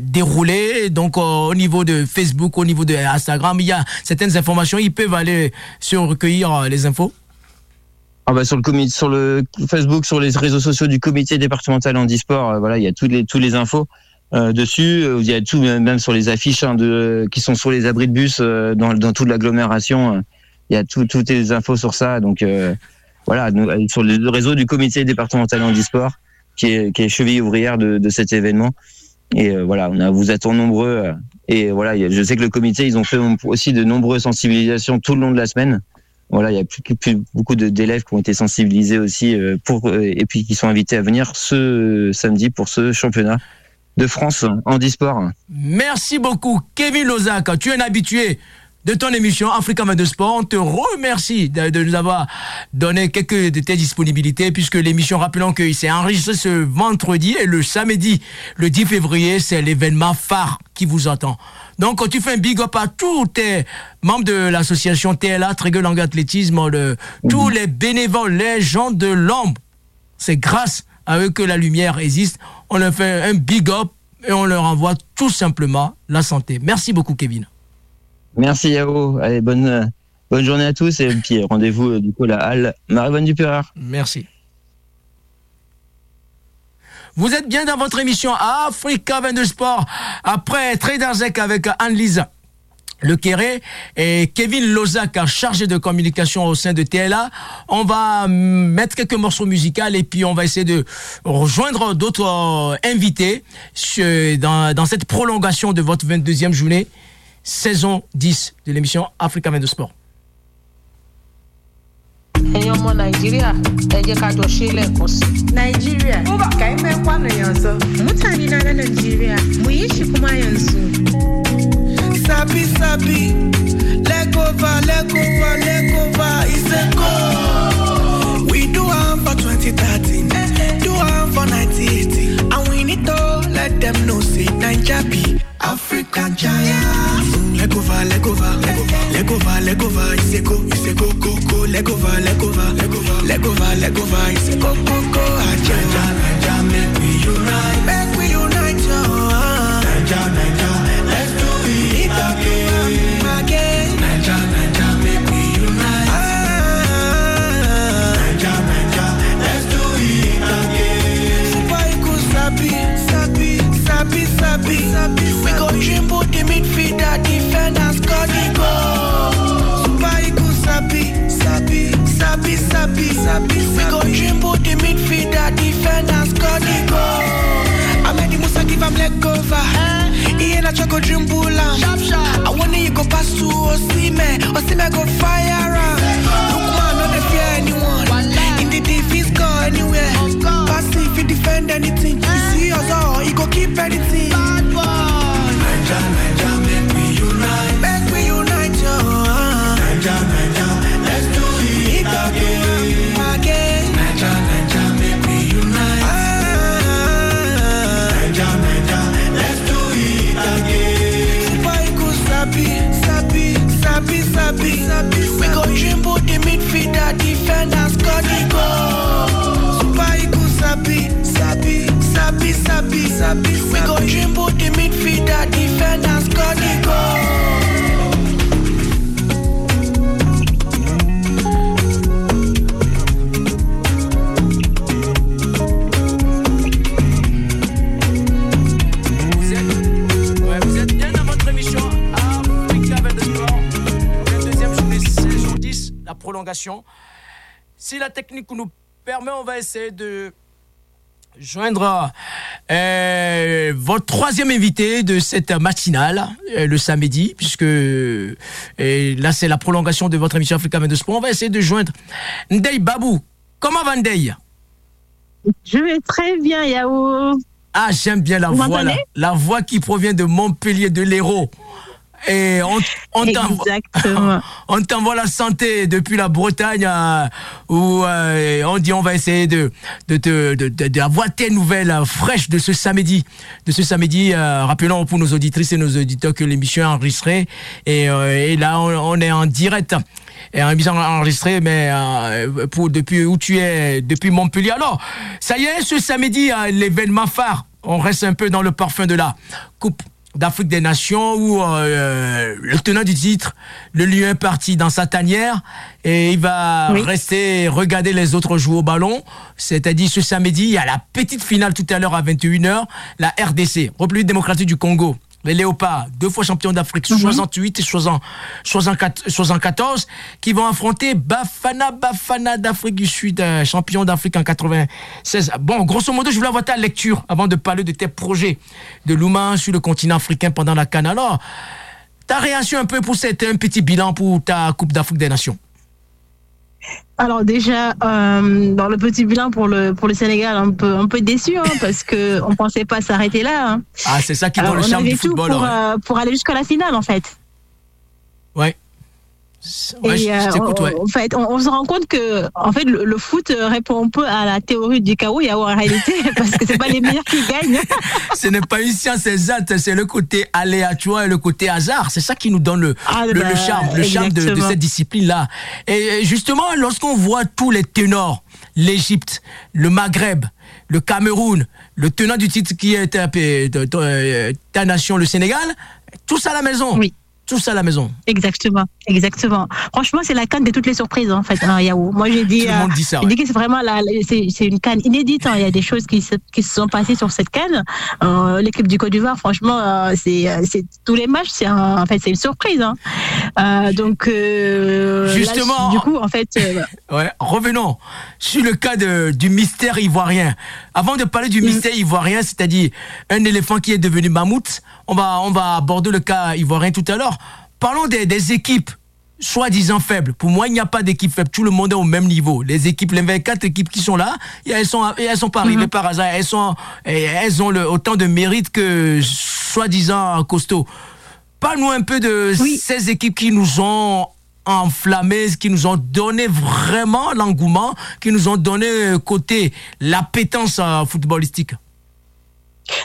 dérouler. Donc au niveau de Facebook, au niveau de Instagram, il y a certaines informations, ils peuvent aller sur recueillir euh, les infos ah bah sur le sur le Facebook, sur les réseaux sociaux du comité départemental handisport, euh, voilà, il y a toutes les tous les infos euh, dessus. Il y a tout même sur les affiches hein, qui sont sur les abris de bus dans, dans toute l'agglomération. il y a tout, toutes les infos sur ça. Donc voilà, sur le réseau du comité départemental handisport qui est cheville ouvrière de, cet événement. Et voilà, on a, vous attend nombreux et voilà, je sais que le comité, ils ont fait aussi de nombreuses sensibilisations tout le long de la semaine. Voilà, il y a plus, plus beaucoup d'élèves qui ont été sensibilisés aussi euh, pour euh, et puis qui sont invités à venir ce samedi pour ce championnat de France en e-sport. Merci beaucoup, Kevin Lozac. Tu es un habitué de ton émission Africa de Sport. On te remercie de, nous avoir donné quelques de tes disponibilités puisque l'émission, rappelons qu'il s'est enregistré ce vendredi et le samedi, le 10 février, c'est l'événement phare qui vous attend. Donc, tu fais un big up à tous tes membres de l'association TLA, Trigger Langue Athlétisme, le, tous les bénévoles, les gens de l'ombre. C'est grâce à eux que la lumière existe. On leur fait un big up et on leur envoie tout simplement la santé. Merci beaucoup, Kevin. Merci Yao. Allez, bonne, bonne journée à tous et puis rendez-vous euh, du coup à la halle Marie-Bonne Merci. Vous êtes bien dans votre émission Africa 22 Sport après Traderzek avec Anne-Lise Le Quéré et Kevin Lozac, chargé de communication au sein de TLA. On va mettre quelques morceaux musicaux et puis on va essayer de rejoindre d'autres euh, invités dans cette prolongation de votre 22e journée saison 10 de l'émission Africa de Sport. ẹ̀yin ọmọ nàìjíríà ẹ jẹ́ ká jọ ṣe lẹ́ẹ̀kan sí. nàìjíríà ka yi mai kwanon yanzu mutane na na nàìjíríà mu yi shi kuma yanzu. sabi sabi legova legova legova is a go. we do am for 2013 do am for 1980 and we need to let them know say naija be Africa giant. Leg over, leg over, leg over, leg over, it's a go, it's a go, go, go. Leg over, leg over, leg over, leg over, leg over, it's a go, go, go. Agenda, Jamaica, unite. Sabi, sabi, sabi. We go dribble the midfielder, defender, score the goal. Super Eagles, sabi, sabi, sabi, sabi, We go dribble the midfielder, defender, score the goal. Ahmed Musa give am leg over. He ain't a choco dribble am. I want you go pass to Osime, Osime go fire am. Lookman no dey fear anyone. In the defense score anywhere. Pass if he defend anything. You see us all, he go keep anything. Prolongation. Si la technique nous permet, on va essayer de joindre euh, votre troisième invité de cette matinale, euh, le samedi, puisque euh, là c'est la prolongation de votre émission Africa le sport. On va essayer de joindre Ndei Babou. Comment va Ndei Je vais très bien, Yao. Ah, j'aime bien la Vous voix, la voix qui provient de Montpellier, de l'Hérault. Et on, on t'envoie- la santé depuis la Bretagne euh, où euh, on dit on va essayer de de, de, de, de- d'avoir tes nouvelles euh, fraîches de ce samedi. De ce samedi, euh, rappelons pour nos auditrices et nos auditeurs que l'émission est enregistrée et, euh, et là on, on est en direct. Et en émission enregistrée, mais pour depuis où tu es, depuis Montpellier. Alors, ça y est, ce samedi, l'événement phare. On reste un peu dans le parfum de la Coupe d'Afrique des Nations où euh, le tenant du titre, le lion est parti dans sa tanière et il va Oui. rester regarder les autres jouer au ballon. C'est-à-dire ce samedi, il y a la petite finale tout à l'heure à 21h, la RDC, République démocratique du Congo. Les Léopards, deux fois champions d'Afrique, 68 et 60 64 74, qui vont affronter Bafana Bafana d'Afrique du Sud, euh, champion d'Afrique en 96. Bon, grosso modo, je voulais avoir ta lecture avant de parler de tes projets de Louma sur le continent africain pendant la Cannes. Alors, ta réaction un peu pour cet un petit bilan pour ta Coupe d'Afrique des Nations? Alors déjà, euh, dans le petit bilan pour le pour le Sénégal, un peu un peu déçu hein, parce que on pensait pas s'arrêter là. hein. Ah, c'est ça qui Alors, donne le on charme avait du tout football. pour ouais. euh, pour aller jusqu'à la finale en fait. Ouais. Ouais, Et je, euh, ouais. en fait, on, on se rend compte que en fait le, le foot répond un peu à la théorie du chaos et en réalité parce que c'est pas les meilleurs qui gagnent. Ce n'est pas une science exacte, c'est le côté aléatoire et le côté hasard. C'est ça qui nous donne le, Ah, le, bah, le charme, le charme de, cette discipline-là. Et justement, lorsqu'on voit tous les ténors, l'Égypte, le Maghreb, le Cameroun, le tenant du titre qui est euh, de- de- euh, ta nation, le Sénégal, tous à la maison. Oui. Tous à la maison. Exactement, exactement. Franchement, c'est la canne de toutes les surprises en fait, hein, Yahoo. Moi, j'ai dit, Tout le euh, monde dit ça. ouais. dit que c'est vraiment la, c'est, une canne inédite. hein. Il y a des choses qui se, qui se sont passées sur cette canne. Euh, l'équipe du Côte d'Ivoire, franchement, euh, c'est, euh, c'est tous les matchs, c'est en fait, c'est une surprise. hein. Donc, là, Justement. du coup, en fait, Ouais, revenons sur le cas de, du mystère ivoirien. Avant de parler du mystère ivoirien, c'est-à-dire un éléphant qui est devenu mammouth, on va, on va aborder le cas ivoirien tout à l'heure. Parlons des, des équipes soi-disant faibles. Pour moi, il n'y a pas d'équipe faible. Tout le monde est au même niveau. Les équipes, les 24 équipes qui sont là, elles sont, elles sont pas arrivées par hasard. Elles sont, et elles ont le, autant de mérite que soi-disant costauds. Parle-nous un peu de Oui. ces équipes qui nous ont enflammés, qui nous ont donné vraiment l'engouement, qui nous ont donné euh, côté l'appétence euh, footballistique.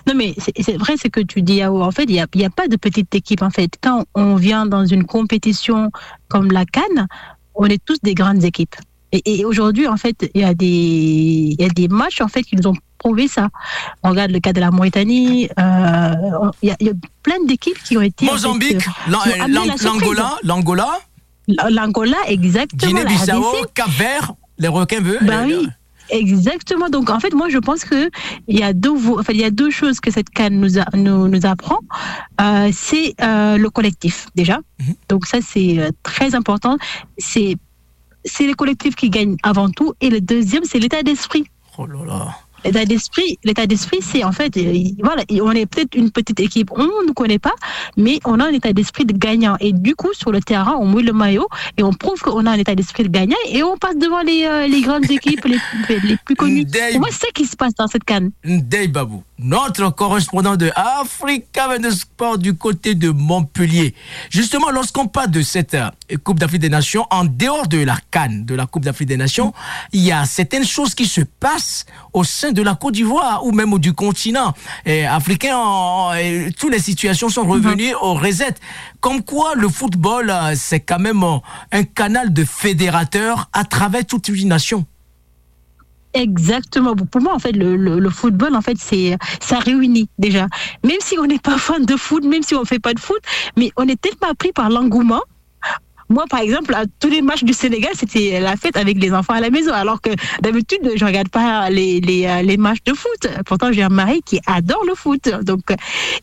Non, mais c'est vrai ce que tu dis, Yao. En fait, il n'y a, y a pas de petite équipe. En fait, quand on vient dans une compétition comme la Cannes, on est tous des grandes équipes. Et, et aujourd'hui, en fait, il y, a des- il y a des matchs en fait, qui nous ont prouvé ça. On regarde le cas de la Mauritanie. euh, Il y, a- il y a plein d'équipes qui ont été. en fait, Mozambique, l'An- qui ont amené l'An- la surprise. l'Angola, l'Angola, exactement. Guinée-Bissau. Cap-Vert, les requins veulent. Ben oui, exactement. Donc en fait, moi je pense que il y a deux, enfin, il y a deux choses que cette canne nous, a- nous, nous apprend. Euh, c'est euh, le collectif déjà. Mhm. Donc ça c'est euh, très important. C'est c'est le collectif qui gagne avant tout. Et le deuxième, c'est l'état d'esprit. Oh là là. L'état d'esprit, l'état d'esprit, c'est en fait, voilà, on est peut-être une petite équipe, on ne nous connaît pas, mais on a un état d'esprit de gagnant. Et du coup, sur le terrain, on mouille le maillot et on prouve qu'on a un état d'esprit de gagnant et on passe devant les, euh, les grandes équipes les, les plus connues. Pour moi, c'est ça qui se passe dans cette canne. Ndei Babou, notre correspondant de Africa 22 Sport du côté de Montpellier. Justement, lorsqu'on parle de cette euh, Coupe d'Afrique des Nations, en dehors de la Cannes, de la Coupe d'Afrique des Nations, il y a certaines choses qui se passent au sein de la Côte d'Ivoire ou même du continent eh, africain. en- et toutes les situations sont revenues au reset. Comme quoi, le football, euh, c'est quand même euh, un canal de fédérateurs à travers toute une nation. Exactement. Pour moi, en fait, le, football, en fait, c'est ça réunit déjà. Même si on n'est pas fan de foot, même si on fait pas de foot, mais on est tellement pris par l'engouement. Moi, par exemple, à tous les matchs du Sénégal, c'était la fête avec les enfants à la maison. Alors que d'habitude, je regarde pas les, les, euh, les matchs de foot. Pourtant, j'ai un mari qui adore le foot. Donc, euh,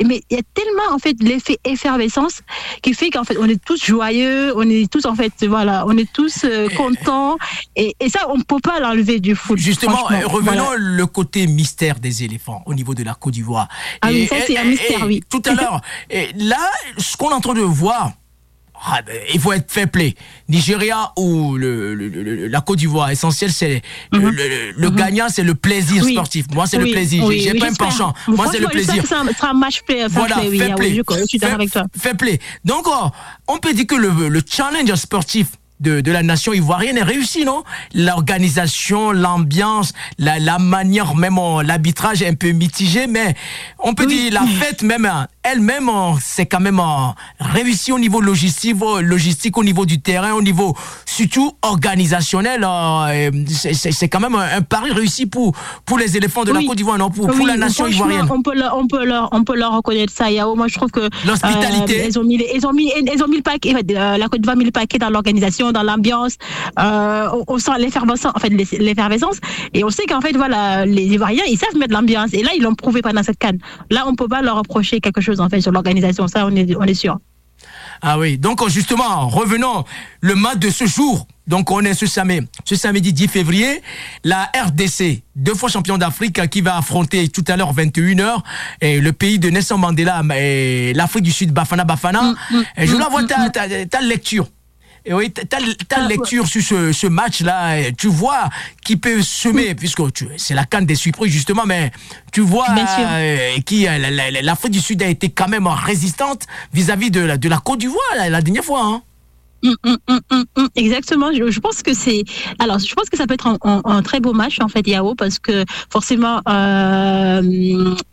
mais il y a tellement, en fait, l'effet effervescence qui fait qu'en fait, on est tous joyeux, on est tous, en fait, voilà, on est tous euh, contents. Et, et ça, on ne peut pas l'enlever du foot. Justement, revenons Voilà. le côté mystère des éléphants au niveau de la Côte d'Ivoire. Ah oui, ça, c'est un mystère, et oui. Tout à l'heure, là, ce qu'on est en train de voir, ah ben, il faut être fair play. Nigeria ou le, le- le- la Côte d'Ivoire, essentiel, c'est le, le- le gagnant, c'est le plaisir. Oui. sportif. Moi, c'est le plaisir. oui, J'ai pas un penchant. Moi, c'est le plaisir. ça sera un match play, Voilà, fair play. oui, je, suis d'accord avec toi. fair play. Donc, oh, on peut dire que le, le challenge sportif de, de la nation ivoirienne est réussi, non? L'organisation, l'ambiance, la, la manière, même oh, l'arbitrage est un peu mitigé, mais on peut dire la fête même euh, elle-même, oh, c'est quand même oh, réussi au niveau logistique, oh, logistique, au niveau du terrain, au niveau surtout organisationnel. et c'est- quand même un, pari réussi pour, pour les éléphants de la. Côte d'Ivoire, non Pour, la nation ivoirienne. On peut, leur, on, peut leur, on peut leur reconnaître ça, Yao. Moi, je trouve que. L'hospitalité. euh, ils, ont mis, ils, ont mis, ils ont mis le paquet. euh, la Côte d'Ivoire a mis le paquet dans l'organisation, dans l'ambiance. Euh, on, on sent l'effervescence, en fait, l'effervescence. Et on sait qu'en fait, voilà, les Ivoiriens, ils savent mettre l'ambiance. Et là, ils l'ont prouvé pendant cette canne. Là, on peut pas leur reprocher quelque chose, en fait, sur l'organisation. Ça, on est, on est sûr. Ah oui, donc justement, revenons, le match de ce jour. Donc on est ce samedi, ce samedi 10 février, la RDC, deux fois champion d'Afrique, qui va affronter tout à l'heure 21h et le pays de Nelson Mandela, et l'Afrique du Sud, Bafana Bafana. et je voulais avoir ta, ta, ta lecture. Et oui, ta, Ah, lecture sur ce, ce match-là, tu vois qui peut semer, puisque c'est la canne des surprises justement, mais tu vois euh, qui euh, la- la- l'Afrique du Sud a été quand même résistante vis-à-vis de la, de la Côte d'Ivoire la, la dernière fois. Hein. Hum, hum, hum, exactement. Je, je pense que c'est. Alors, je pense que ça peut être un, un- un très beau match en fait, Yao, parce que forcément, euh,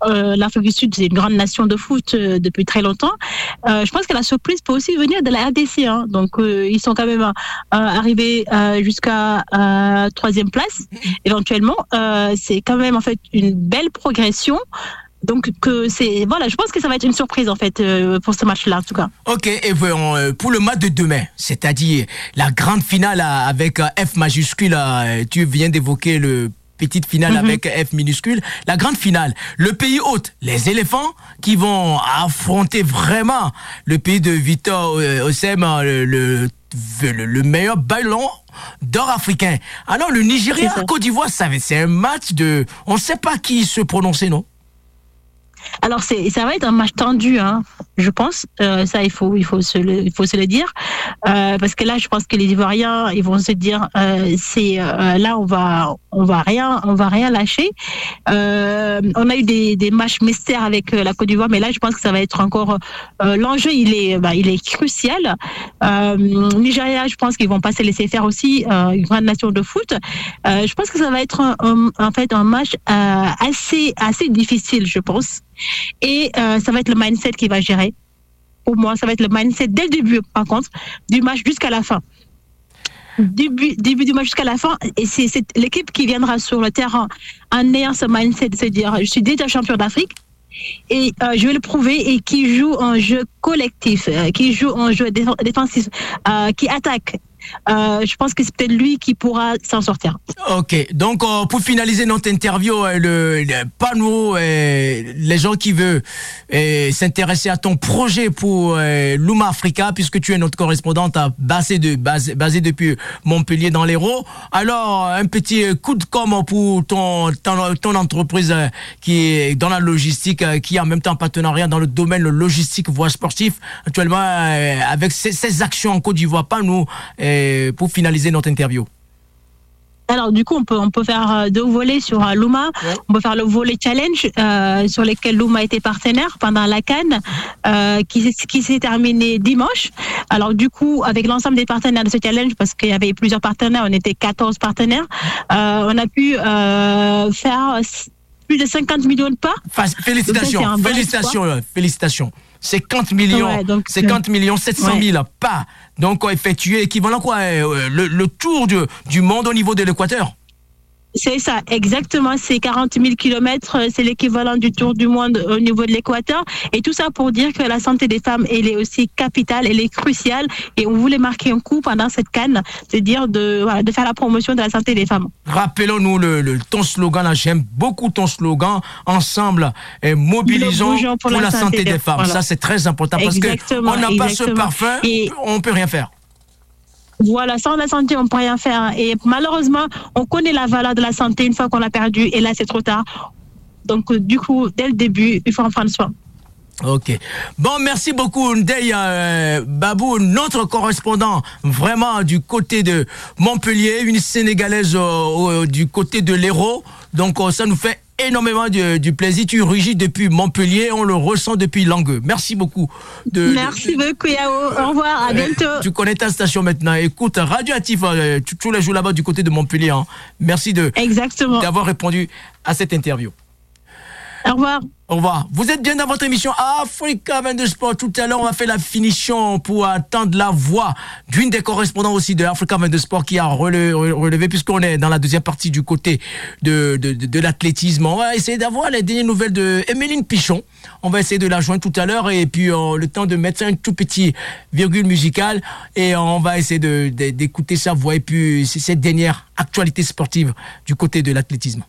euh, l'Afrique du Sud c'est une grande nation de foot euh, depuis très longtemps. Euh, je pense que la surprise peut aussi venir de la RDC. Hein. Donc, euh, ils sont quand même euh, arrivés euh, jusqu'à euh, troisième place, éventuellement. Euh, c'est quand même en fait une belle progression. Donc, que c'est voilà, je pense que ça va être une surprise en fait euh, pour ce match-là en tout cas. Ok, et voyons, euh, pour le match de demain, c'est-à-dire la grande finale euh, avec F majuscule, tu viens d'évoquer le petite finale Mhm. avec F minuscule, la grande finale, le pays hôte, les éléphants qui vont affronter vraiment le pays de Victor euh, le, le, le meilleur ballon d'or africain. Alors le Nigeria. Côte d'Ivoire, c'est un match de... On ne sait pas qui se prononcer, non? Alors c'est ça va être un match tendu, hein, je pense. Euh, ça il faut il faut se le, il faut se le dire Euh, parce que là je pense que les Ivoiriens ils vont se dire euh, c'est là on va on va rien on va rien lâcher. On a eu des, des matchs mystères avec la Côte d'Ivoire, mais là je pense que ça va être encore l'enjeu il est bah, il est crucial. Nigeria je pense qu'ils vont pas se laisser faire aussi une grande nation de foot. Je pense que ça va être un, en fait un match assez assez difficile je pense et euh, ça va être le mindset qui va gérer. Pour moi, ça va être le mindset dès le début, par contre, du match jusqu'à la fin. Début, début du match jusqu'à la fin, et c'est l'équipe qui viendra sur le terrain en ayant ce mindset de se dire je suis déjà champion d'Afrique et euh, je vais le prouver et qui joue un jeu collectif, euh, qui joue un jeu déf- défensif, qui attaque. Euh, je pense que c'est peut-être lui qui pourra s'en sortir. Ok, donc euh, pour finaliser notre interview, euh, panneau, euh, les gens qui veulent s'intéresser à ton projet pour Luma Africa, puisque tu es notre correspondante basée de depuis Montpellier dans l'Hérault. Alors un petit coup de com pour ton ton, entreprise qui est dans la logistique, qui est en même temps en partenariat dans le domaine logistique voie sportif. Actuellement, avec ces actions en Côte d'Ivoire, pas nous euh, pour finaliser notre interview. Alors du coup, on peut on peut faire euh, deux volets sur euh, Luma. Ouais. On peut faire le volet challenge euh, sur lequel Luma était partenaire pendant la Cannes, euh, qui s'est- qui s'est terminé dimanche. Alors du coup, avec l'ensemble des partenaires de ce challenge, parce qu'il y avait plusieurs partenaires, on était 14 partenaires, euh, on a pu faire plus de 50 millions de pas. Félicitations, Donc ça, félicitations, euh, félicitations. 50 millions, Ouais, donc, 50 millions 700 000 pas. Donc euh, effectué équivalent quoi euh, le, le tour du, du monde au niveau de l'équateur. C'est ça, exactement. C'est 40 000 kilomètres. euh, C'est l'équivalent du tour du monde au niveau de l'équateur. Et tout ça pour dire que la santé des femmes, elle est aussi capitale, elle est cruciale. Et on voulait marquer un coup pendant cette canne, c'est-à-dire de, voilà, de faire la promotion de la santé des femmes. Rappelons-nous le, le- ton slogan là, j'aime beaucoup ton slogan. Ensemble, et mobilisons bougeons pour, la, santé, des femmes. Voilà. Ça c'est très important parce que Exactement, on n'a pas ce parfum, Et- on peut rien faire. Voilà, sans la santé, on peut rien faire. Et malheureusement, on connaît la valeur de la santé une fois qu'on l'a perdue. Et là, c'est trop tard. Donc, euh, du coup, dès le début, il faut en prendre soin. Ok. Bon, merci beaucoup, Ndeye euh, Babou, notre correspondant vraiment du côté de Montpellier, une Sénégalaise euh, du côté de l'Hérault. Donc, ça nous fait énormément du, du plaisir. Tu rugis depuis Montpellier, on le ressent depuis Langueux. Merci beaucoup. De, Merci de- beaucoup, Yao. Au revoir, à bientôt. tu connais ta station maintenant. Écoute, Radioactif, euh, tous les jours là-bas du côté de Montpellier. hein. Merci de Exactement. d'avoir répondu à cette interview. Au revoir. Au revoir. Vous êtes bien dans votre émission Africa 22 Sport. Tout à l'heure, on va faire la finition pour attendre la voix d'une des correspondants aussi de Africa 22 Sport qui a rele- relevé, puisqu'on est dans la deuxième partie du côté de, l'athlétisme. On va essayer d'avoir les dernières nouvelles de Emeline Pichon. On va essayer de la joindre tout à l'heure et puis euh, le temps de mettre un tout petit virgule musicale et on va essayer d'écouter sa voix et puis cette dernière actualité sportive du côté de l'athlétisme.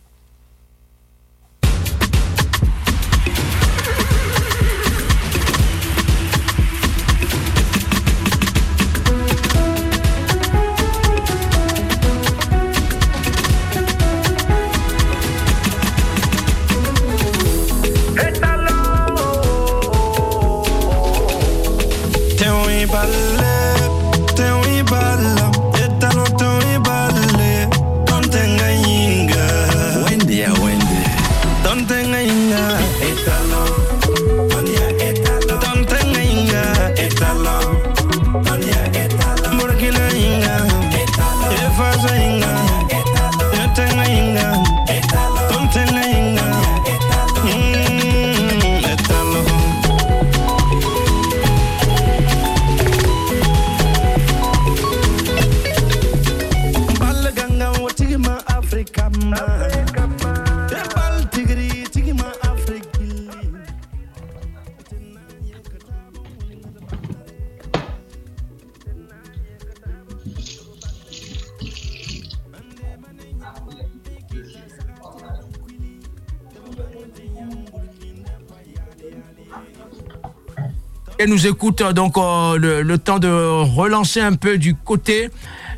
Elle nous écoute donc euh, le, le temps de relancer un peu du côté.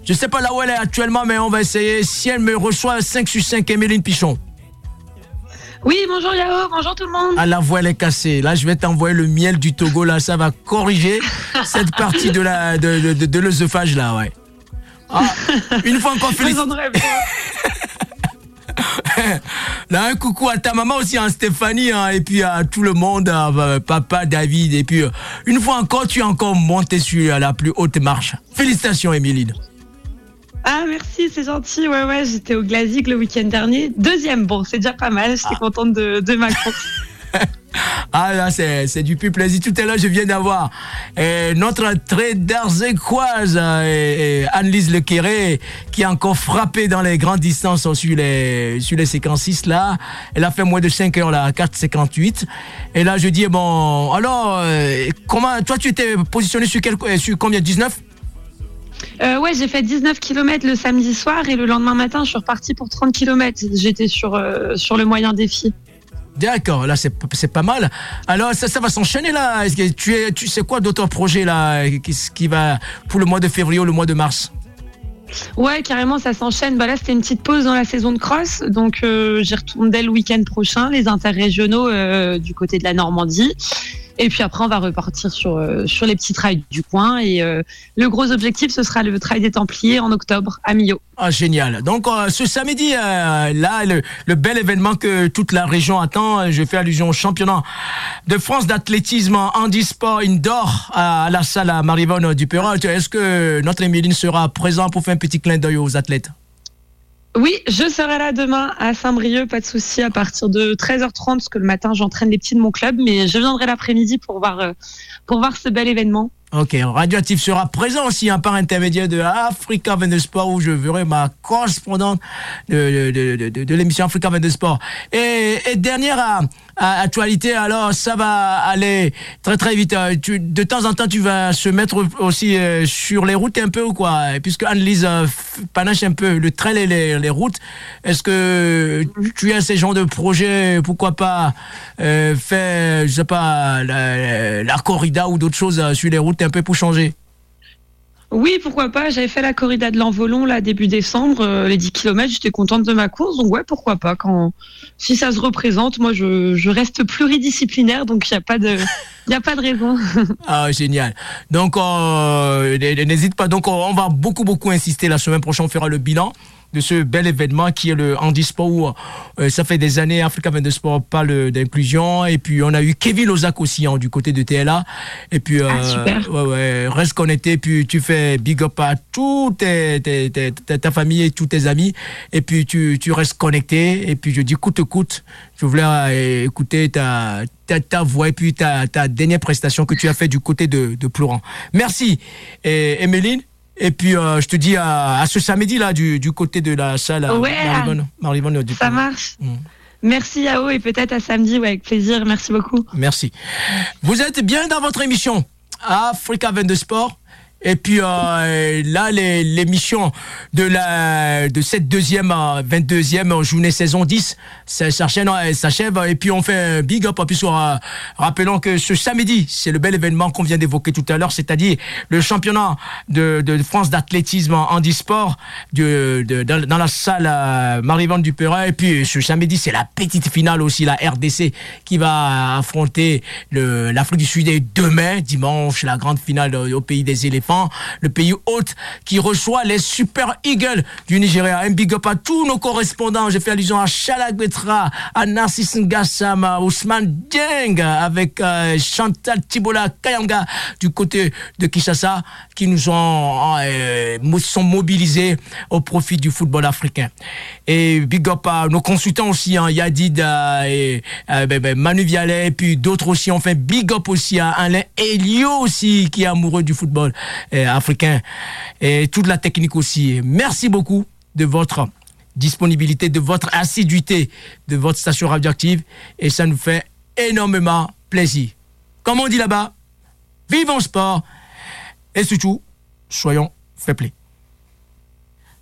Je sais pas là où elle est actuellement, mais on va essayer. Si elle me reçoit 5 sur 5, Emeline Pichon. Oui, bonjour Yao, bonjour tout le monde. Ah, la voix elle est cassée. Là, je vais t'envoyer le miel du Togo. Là, ça va corriger cette partie de la de, de, de, de l'œsophage là, ouais. Ah, une fois encore, félicitations. Là, un coucou à ta maman aussi, hein, Stéphanie, hein, et puis à tout le monde, à, euh, papa, David, et puis euh, une fois encore, tu es encore monté sur la plus haute marche. Félicitations, Émiline. Ah merci, c'est gentil. Ouais ouais, j'étais au Glazik le week-end dernier. Deuxième, bon, c'est déjà pas mal. J'étais contente de, de ma course. Ah là, c'est du plus plaisir. Tout à l'heure, je viens d'avoir euh, notre très darzécoise, euh, Annelise Lequéré, qui a encore frappé dans les grandes distances sur les, sur les séquences 6 là. Elle a fait moins de 5 heures là, à 4,58. Et là, je dis, bon, alors, euh, comment, toi, tu étais positionné sur, quel, sur combien 19 Euh, ouais, j'ai fait 19 km le samedi soir et le lendemain matin, je suis repartie pour 30 km. J'étais sur, euh, sur le moyen défi. D'accord, là c'est pas mal. Alors ça, ça va s'enchaîner là. Tu es, tu sais quoi d'autres projets là qui, qui va pour le mois de février ou le mois de mars? Ouais, carrément, ça s'enchaîne. Bah là, c'était une petite pause dans la saison de cross, donc euh, j'y retourne dès le week-end prochain, les interrégionaux euh, du côté de la Normandie. Et puis après, on va repartir sur, euh, sur les petits trails du coin. Et euh, le gros objectif, ce sera le trail des Templiers en octobre à Millau. Ah, génial. Donc, euh, ce samedi, là, le, le bel événement que toute la région attend, je fais allusion au championnat de France d'athlétisme handisport indoor à, la salle à Marivonne du Perra. Est-ce que notre Émiline sera présent pour faire un petit clin d'œil aux athlètes? Oui, je serai là demain à Saint-Brieuc, pas de souci, à partir de 13h30, parce que le matin, j'entraîne les petits de mon club, mais je viendrai l'après-midi pour voir, euh, pour voir ce bel événement. Ok, Radioactif sera présent aussi hein, par intermédiaire de Africa 22 Sport où je verrai ma correspondante de, de, de, de, l'émission Africa 22 Sport. Et, et dernière à, à- actualité, alors ça va aller très très vite. Tu, de temps en temps, tu vas se mettre aussi euh, sur les routes un peu ou quoi? Puisque Anne-Lise euh, panache un peu le trail et les, les routes. Est-ce que tu as ces genres de projets Pourquoi pas euh, faire, je sais pas, la, la corrida ou d'autres choses sur les routes? Un peu pour changer Oui, pourquoi pas, j'avais fait la corrida de l'envolon là début décembre, euh, les 10 km, j'étais contente de ma course, donc ouais, pourquoi pas, quand si ça se représente, moi je, je reste pluridisciplinaire, donc il n'y a pas de... Il a pas de raison. Ah, génial. Donc, euh, n'hésite pas. Donc, on va beaucoup, beaucoup insister. La semaine prochaine, on fera le bilan de ce bel événement qui est le handisport où euh, ça fait des années Africa 22 Sport parle d'inclusion et puis on a eu Kevin Lozak aussi hein, du côté de TLA et puis euh, Ah, ouais, ouais, reste connecté puis tu fais big up à toute ta famille et tous tes amis et puis tu, tu restes connecté et puis je dis coûte coûte je voulais euh, écouter ta, ta, ta voix et puis ta, ta dernière prestation que tu as fait du côté de, de. Merci, et, Emeline. Et puis, euh, je te dis à, à ce samedi là du, du côté de la salle Ouais. Marivonne- Ça marche. Mm. Merci Yao et peut-être à samedi, ouais, avec plaisir. Merci beaucoup. Merci. Vous êtes bien dans votre émission Africa 22 Sport. Et puis euh, là, l'émission de la de cette deuxième euh, 22e journée saison 10, ça s'achève, euh, s'achève. Et puis on fait un big up. Puis sur, euh, rappelons que ce samedi, c'est le bel événement qu'on vient d'évoquer tout à l'heure, c'est-à-dire le championnat de, France d'athlétisme en handisport de, dans, la salle euh, Marivonne du. Et puis ce samedi, c'est la petite finale aussi, la RDC qui va affronter l'Afrique du Sud demain, dimanche, la grande finale au pays des éléphants, le pays hôte qui reçoit les Super Eagles du Nigeria. Un big up à tous nos correspondants. J'ai fait allusion à Shalak Betra, à Narcisse Ngassam, à Ousmane Dieng, avec euh, Chantal Tibola Kayanga du côté de Kinshasa, qui nous ont, euh, sont mobilisés au profit du football africain. Et big up à nos consultants aussi, hein, Yadid euh, et ben, ben, Manu Vialet, et puis d'autres aussi. On big up aussi à Alain Elio aussi, qui est amoureux du football africain. Et toute la technique aussi. Merci beaucoup de votre disponibilité, de votre assiduité, de votre station radioactive. Et ça nous fait énormément plaisir. Comme on dit là-bas, vivons sport. Et surtout, soyons fair.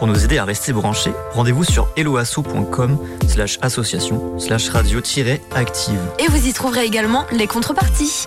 Pour nous aider à rester branchés, rendez-vous sur helloasso.com slash association slash radio-active. Et vous y trouverez également les contreparties.